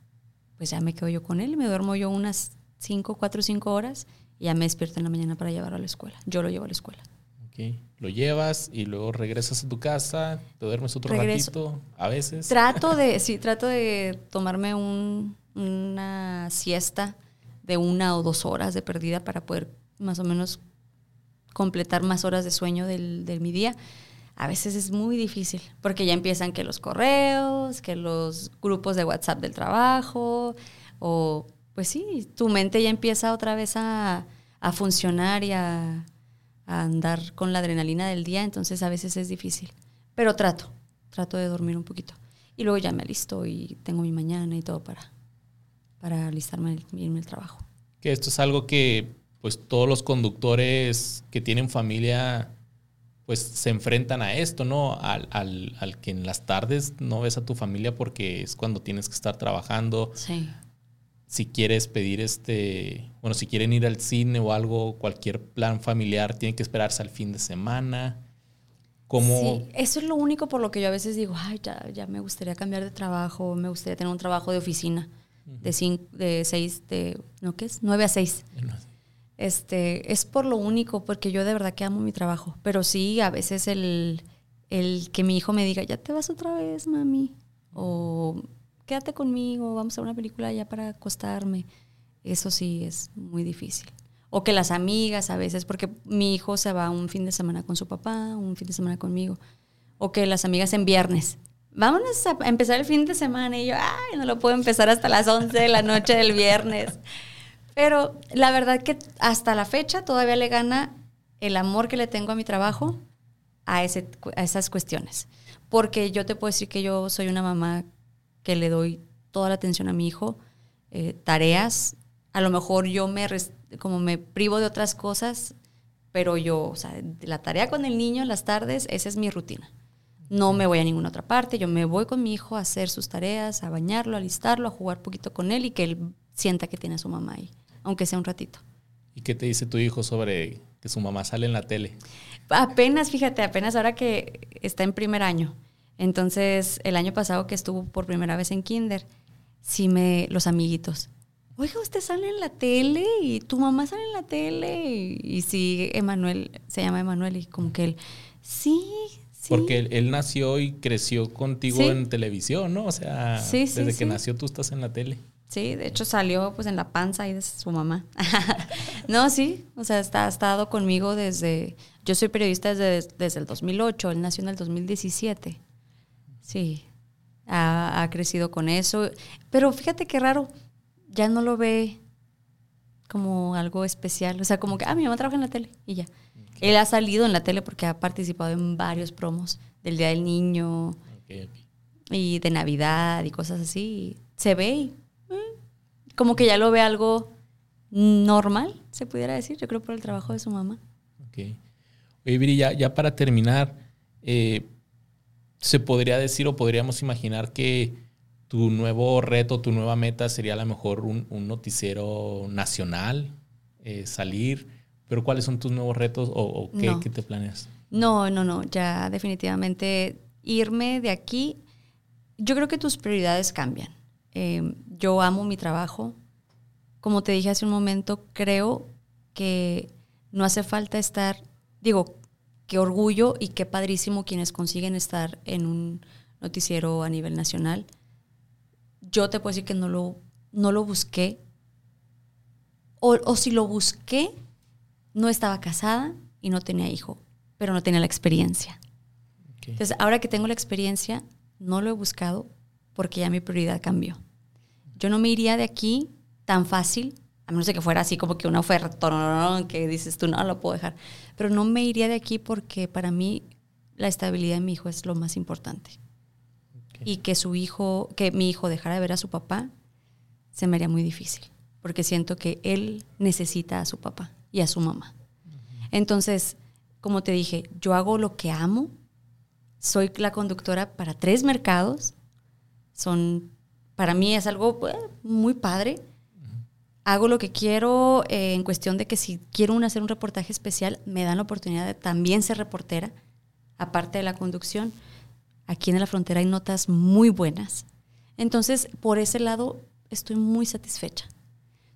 pues ya me quedo yo con él y me duermo yo unas cinco, cuatro o cinco horas y ya me despierto en la mañana para llevarlo a la escuela. Yo lo llevo a la escuela. Okay. Lo llevas y luego regresas a tu casa, te duermes otro ratito, a veces. Trato de, sí, (laughs) trato de tomarme un, una siesta de una o dos horas de perdida para poder más o menos completar más horas de sueño del, de mi día, a veces es muy difícil, porque ya empiezan que los correos, que los grupos de WhatsApp del trabajo, o pues sí, tu mente ya empieza otra vez a, a funcionar y a, a, andar con la adrenalina del día, entonces a veces es difícil. Pero trato, trato de dormir un poquito. Y luego ya me alisto y tengo mi mañana y todo para, para alistarme y irme al trabajo. Que esto es algo que pues todos los conductores que tienen familia pues se enfrentan a esto, ¿no? Al, al, que en las tardes no ves a tu familia porque es cuando tienes que estar trabajando. Sí. Si quieres pedir este, bueno, si quieren ir al cine o algo, cualquier plan familiar, tiene que esperarse al fin de semana. ¿Cómo? Sí, eso es lo único por lo que yo a veces digo, ay, ya, ya me gustaría cambiar de trabajo, me gustaría tener un trabajo de oficina, de, cinco, de seis, de, ¿no qué es? Nueve a seis. Este, es por lo único, porque yo de verdad que amo mi trabajo. Pero sí, a veces el, el que mi hijo me diga, ya te vas otra vez, mami. O quédate conmigo, vamos a una película ya para acostarme. Eso sí es muy difícil. O que las amigas a veces, porque mi hijo se va un fin de semana con su papá, un fin de semana conmigo. O que las amigas en viernes. Vámonos a empezar el fin de semana. Y yo, ay, no lo puedo empezar hasta las 11 de la noche del viernes. Pero la verdad que hasta la fecha todavía le gana el amor que le tengo a mi trabajo a, ese, a esas cuestiones. Porque yo te puedo decir que yo soy una mamá que le doy toda la atención a mi hijo, eh, tareas. A lo mejor yo me, como me privo de otras cosas, pero yo, o sea, la tarea con el niño en las tardes, esa es mi rutina. No me voy a ninguna otra parte, yo me voy con mi hijo a hacer sus tareas, a bañarlo, a alistarlo, a jugar poquito con él y que él sienta que tiene a su mamá ahí, aunque sea un ratito. ¿Y qué te dice tu hijo sobre que su mamá sale en la tele? Apenas, fíjate, apenas ahora que está en primer año. Entonces, el año pasado que estuvo por primera vez en kinder, sí me, los amiguitos, oiga, usted sale en la tele y tu mamá sale en la tele. Y, sí, Emanuel, se llama Emanuel y como que él, sí, sí. Porque él, nació y creció contigo en televisión, ¿no? O sea, desde que nació tú estás en la tele. Sí, de hecho salió pues en la panza ahí de su mamá. (laughs) no, sí, o sea, está, ha estado conmigo desde, yo soy periodista desde, desde el 2008, él nació en el 2017. Sí, ha, ha crecido con eso. Pero fíjate qué raro, ya no lo ve como algo especial. O sea, como que, ah, mi mamá trabaja en la tele y ya. Él ha salido en la tele porque ha participado en varios promos del Día del Niño y de Navidad y cosas así. Se ve y, mm, como que ya lo ve algo normal, se pudiera decir, yo creo por el trabajo de su mamá. Ok. Oye, Viri, ya, para terminar, eh, se podría decir o podríamos imaginar que tu nuevo reto, tu nueva meta sería a lo mejor un, noticiero nacional, eh, salir, pero ¿cuáles son tus nuevos retos o, qué, te planeas? No, no, no, ya definitivamente irme de aquí, yo creo que tus prioridades cambian. Eh, yo amo mi trabajo, como te dije hace un momento, creo que no hace falta estar, digo, qué orgullo y qué padrísimo quienes consiguen estar en un noticiero a nivel nacional yo te puedo decir que no lo, no lo busqué. O, si lo busqué, no estaba casada y no tenía hijo, pero no tenía la experiencia. Entonces, ahora que tengo la experiencia, no lo he buscado porque ya mi prioridad cambió. Yo no me iría de aquí tan fácil, a menos de que fuera así como que una oferta que dices tú, no lo puedo dejar. Pero no me iría de aquí porque para mí la estabilidad de mi hijo es lo más importante y que su hijo, que mi hijo dejara de ver a su papá, se me haría muy difícil, porque siento que él necesita a su papá y a su mamá. Entonces, como te dije, yo hago lo que amo, soy la conductora para tres mercados, son, para mí es algo pues, muy padre. Hago lo que quiero eh, en cuestión de que si quiero hacer un reportaje especial, me dan la oportunidad de también ser reportera, aparte de la conducción. Aquí en la frontera hay notas muy buenas. Entonces, por ese lado, estoy muy satisfecha.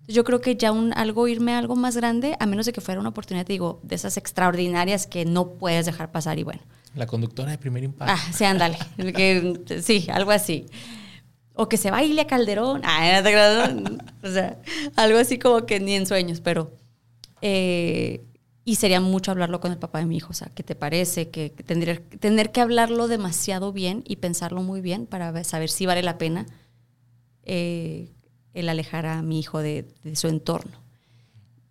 Yo creo que ya un, algo, irme a algo más grande, a menos de que fuera una oportunidad, digo, de esas extraordinarias que no puedes dejar pasar y bueno. La conductora de primer impacto. Ah, sí, ándale. (laughs) sí, algo así. O que se baile a Calderón. Ah, (laughs) o sea, algo así como que ni en sueños, pero eh, y sería mucho hablarlo con el papá de mi hijo. O sea, ¿qué te parece? Que, tendría, tener que hablarlo demasiado bien y pensarlo muy bien para saber si vale la pena eh, el alejar a mi hijo de, su entorno.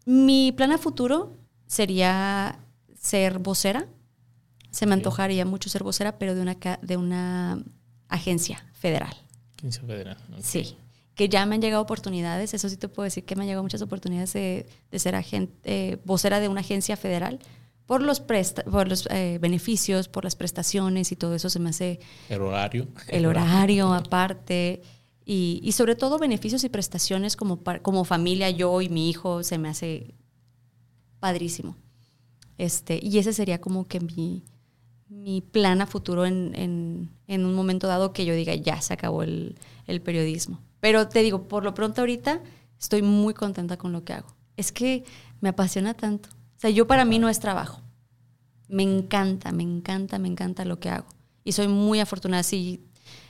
Mi plan a futuro sería ser vocera. Se me antojaría mucho ser vocera, pero de una, de una agencia federal. Agencia federal. Sí que ya me han llegado oportunidades, eso sí te puedo decir que me han llegado muchas oportunidades de, ser agente, eh, vocera de una agencia federal por los, por los eh, beneficios, por las prestaciones y todo eso se me hace... El horario. El horario aparte. Y, y sobre todo beneficios y prestaciones como, como familia, yo y mi hijo, se me hace padrísimo. Este, y ese sería como que mi, mi plan a futuro en, un momento dado que yo diga, ya se acabó el, periodismo. Pero te digo, por lo pronto ahorita estoy muy contenta con lo que hago. Es que me apasiona tanto. O sea, yo para mí no es trabajo. Me encanta, me encanta, me encanta lo que hago. Y soy muy afortunada. Si,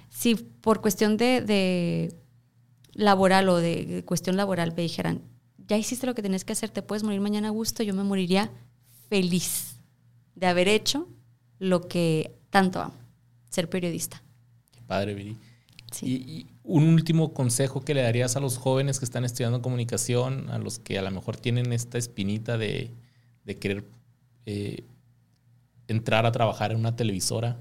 si por cuestión de, laboral o de, cuestión laboral me dijeran, ya hiciste lo que tienes que hacer, te puedes morir mañana a gusto, yo me moriría feliz de haber hecho lo que tanto amo, ser periodista. Qué padre, Viri. Y, un último consejo que le darías a los jóvenes que están estudiando comunicación, a los que a lo mejor tienen esta espinita de, querer eh, entrar a trabajar en una televisora.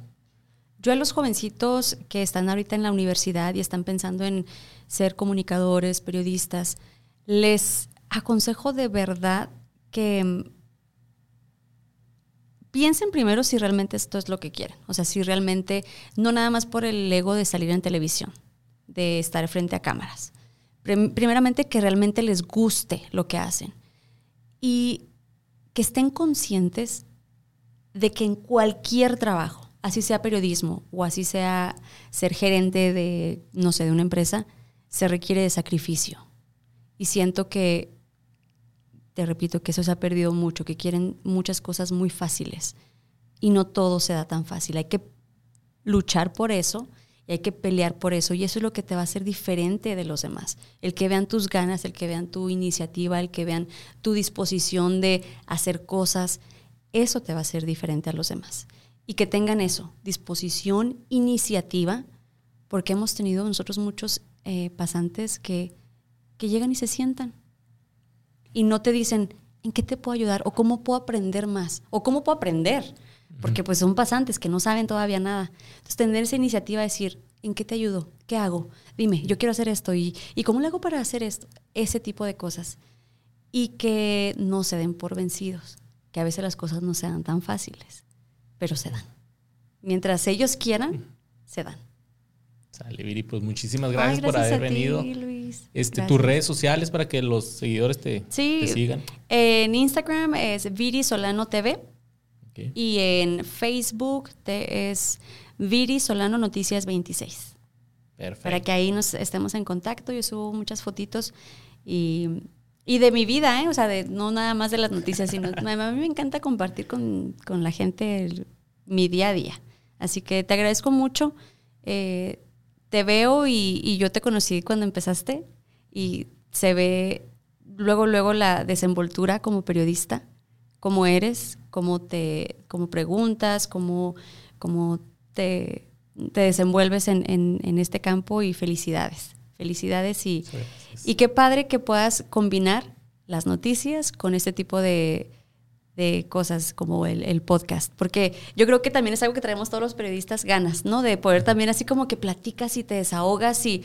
Yo a los jovencitos que están ahorita en la universidad y están pensando en ser comunicadores, periodistas, les aconsejo de verdad que piensen primero si realmente esto es lo que quieren. O sea, si realmente, no nada más por el ego de salir en televisión, de estar frente a cámaras. Primeramente, que realmente les guste lo que hacen. Y que estén conscientes de que en cualquier trabajo, así sea periodismo o así sea ser gerente de, no sé, de una empresa, se requiere de sacrificio. Y siento que te repito que eso se ha perdido mucho, que quieren muchas cosas muy fáciles y no todo se da tan fácil. Hay que luchar por eso y hay que pelear por eso y eso es lo que te va a hacer diferente de los demás. El que vean tus ganas, el que vean tu iniciativa, el que vean tu disposición de hacer cosas, eso te va a hacer diferente a los demás. Y que tengan eso, disposición, iniciativa, porque hemos tenido nosotros muchos eh, pasantes que, que llegan y se sientan y no te dicen, ¿en qué te puedo ayudar? ¿O cómo puedo aprender más? ¿O cómo puedo aprender? Porque pues son pasantes que no saben todavía nada. Entonces, tener esa iniciativa de decir, ¿en qué te ayudo? ¿Qué hago? Dime, yo quiero hacer esto. ¿Y, ¿y cómo le hago para hacer esto? Ese tipo de cosas. Y que no se den por vencidos. Que a veces las cosas no sean tan fáciles, pero se dan. Mientras ellos quieran, se dan. Sale, Viri, pues muchísimas gracias, por haber venido. Este, tus redes sociales para que los seguidores te, sigan. En Instagram es Viri Solano TV. Y en Facebook te es Viri Solano Noticias 26. Perfecto. Para que ahí nos estemos en contacto. Yo subo muchas fotitos y, de mi vida, ¿eh? O sea, de, no nada más de las noticias, sino (laughs) a mí me encanta compartir con, la gente mi día a día. Así que te agradezco mucho. Eh, te veo y, yo te conocí cuando empezaste y se ve luego, luego la desenvoltura como periodista, cómo eres, cómo te cómo preguntas, cómo, cómo te, te, desenvuelves en, en, este campo y felicidades. Felicidades y, y qué padre que puedas combinar las noticias con este tipo de, de cosas como el, podcast, porque yo creo que también es algo que traemos todos los periodistas ganas, ¿no? De poder también así como que platicas y te desahogas y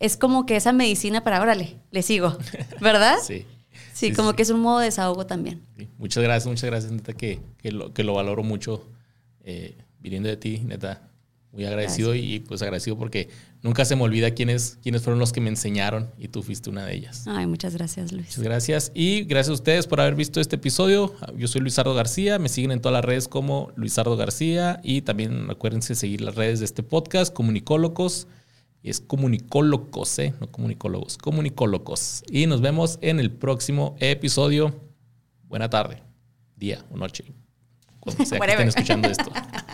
es como que esa medicina para, órale, le sigo, (laughs) ¿verdad? sí. Sí, como que es un modo de desahogo también. Muchas gracias, muchas gracias, neta, que, que, lo, que lo valoro mucho eh, viniendo de ti, neta muy agradecido y pues agradecido porque nunca se me olvida quiénes, quiénes fueron los que me enseñaron y tú fuiste una de ellas. Ay, muchas gracias, Luis. Muchas gracias y gracias a ustedes por haber visto este episodio. Yo soy Luisardo García, me siguen en todas las redes como Luisardo García y también acuérdense de seguir las redes de este podcast, Comunicólogos. Es comunicólogos, ¿eh? no comunicólogos, comunicólogos. Y nos vemos en el próximo episodio. Buena tarde, día o noche, cuando sea que estén escuchando esto. (laughs)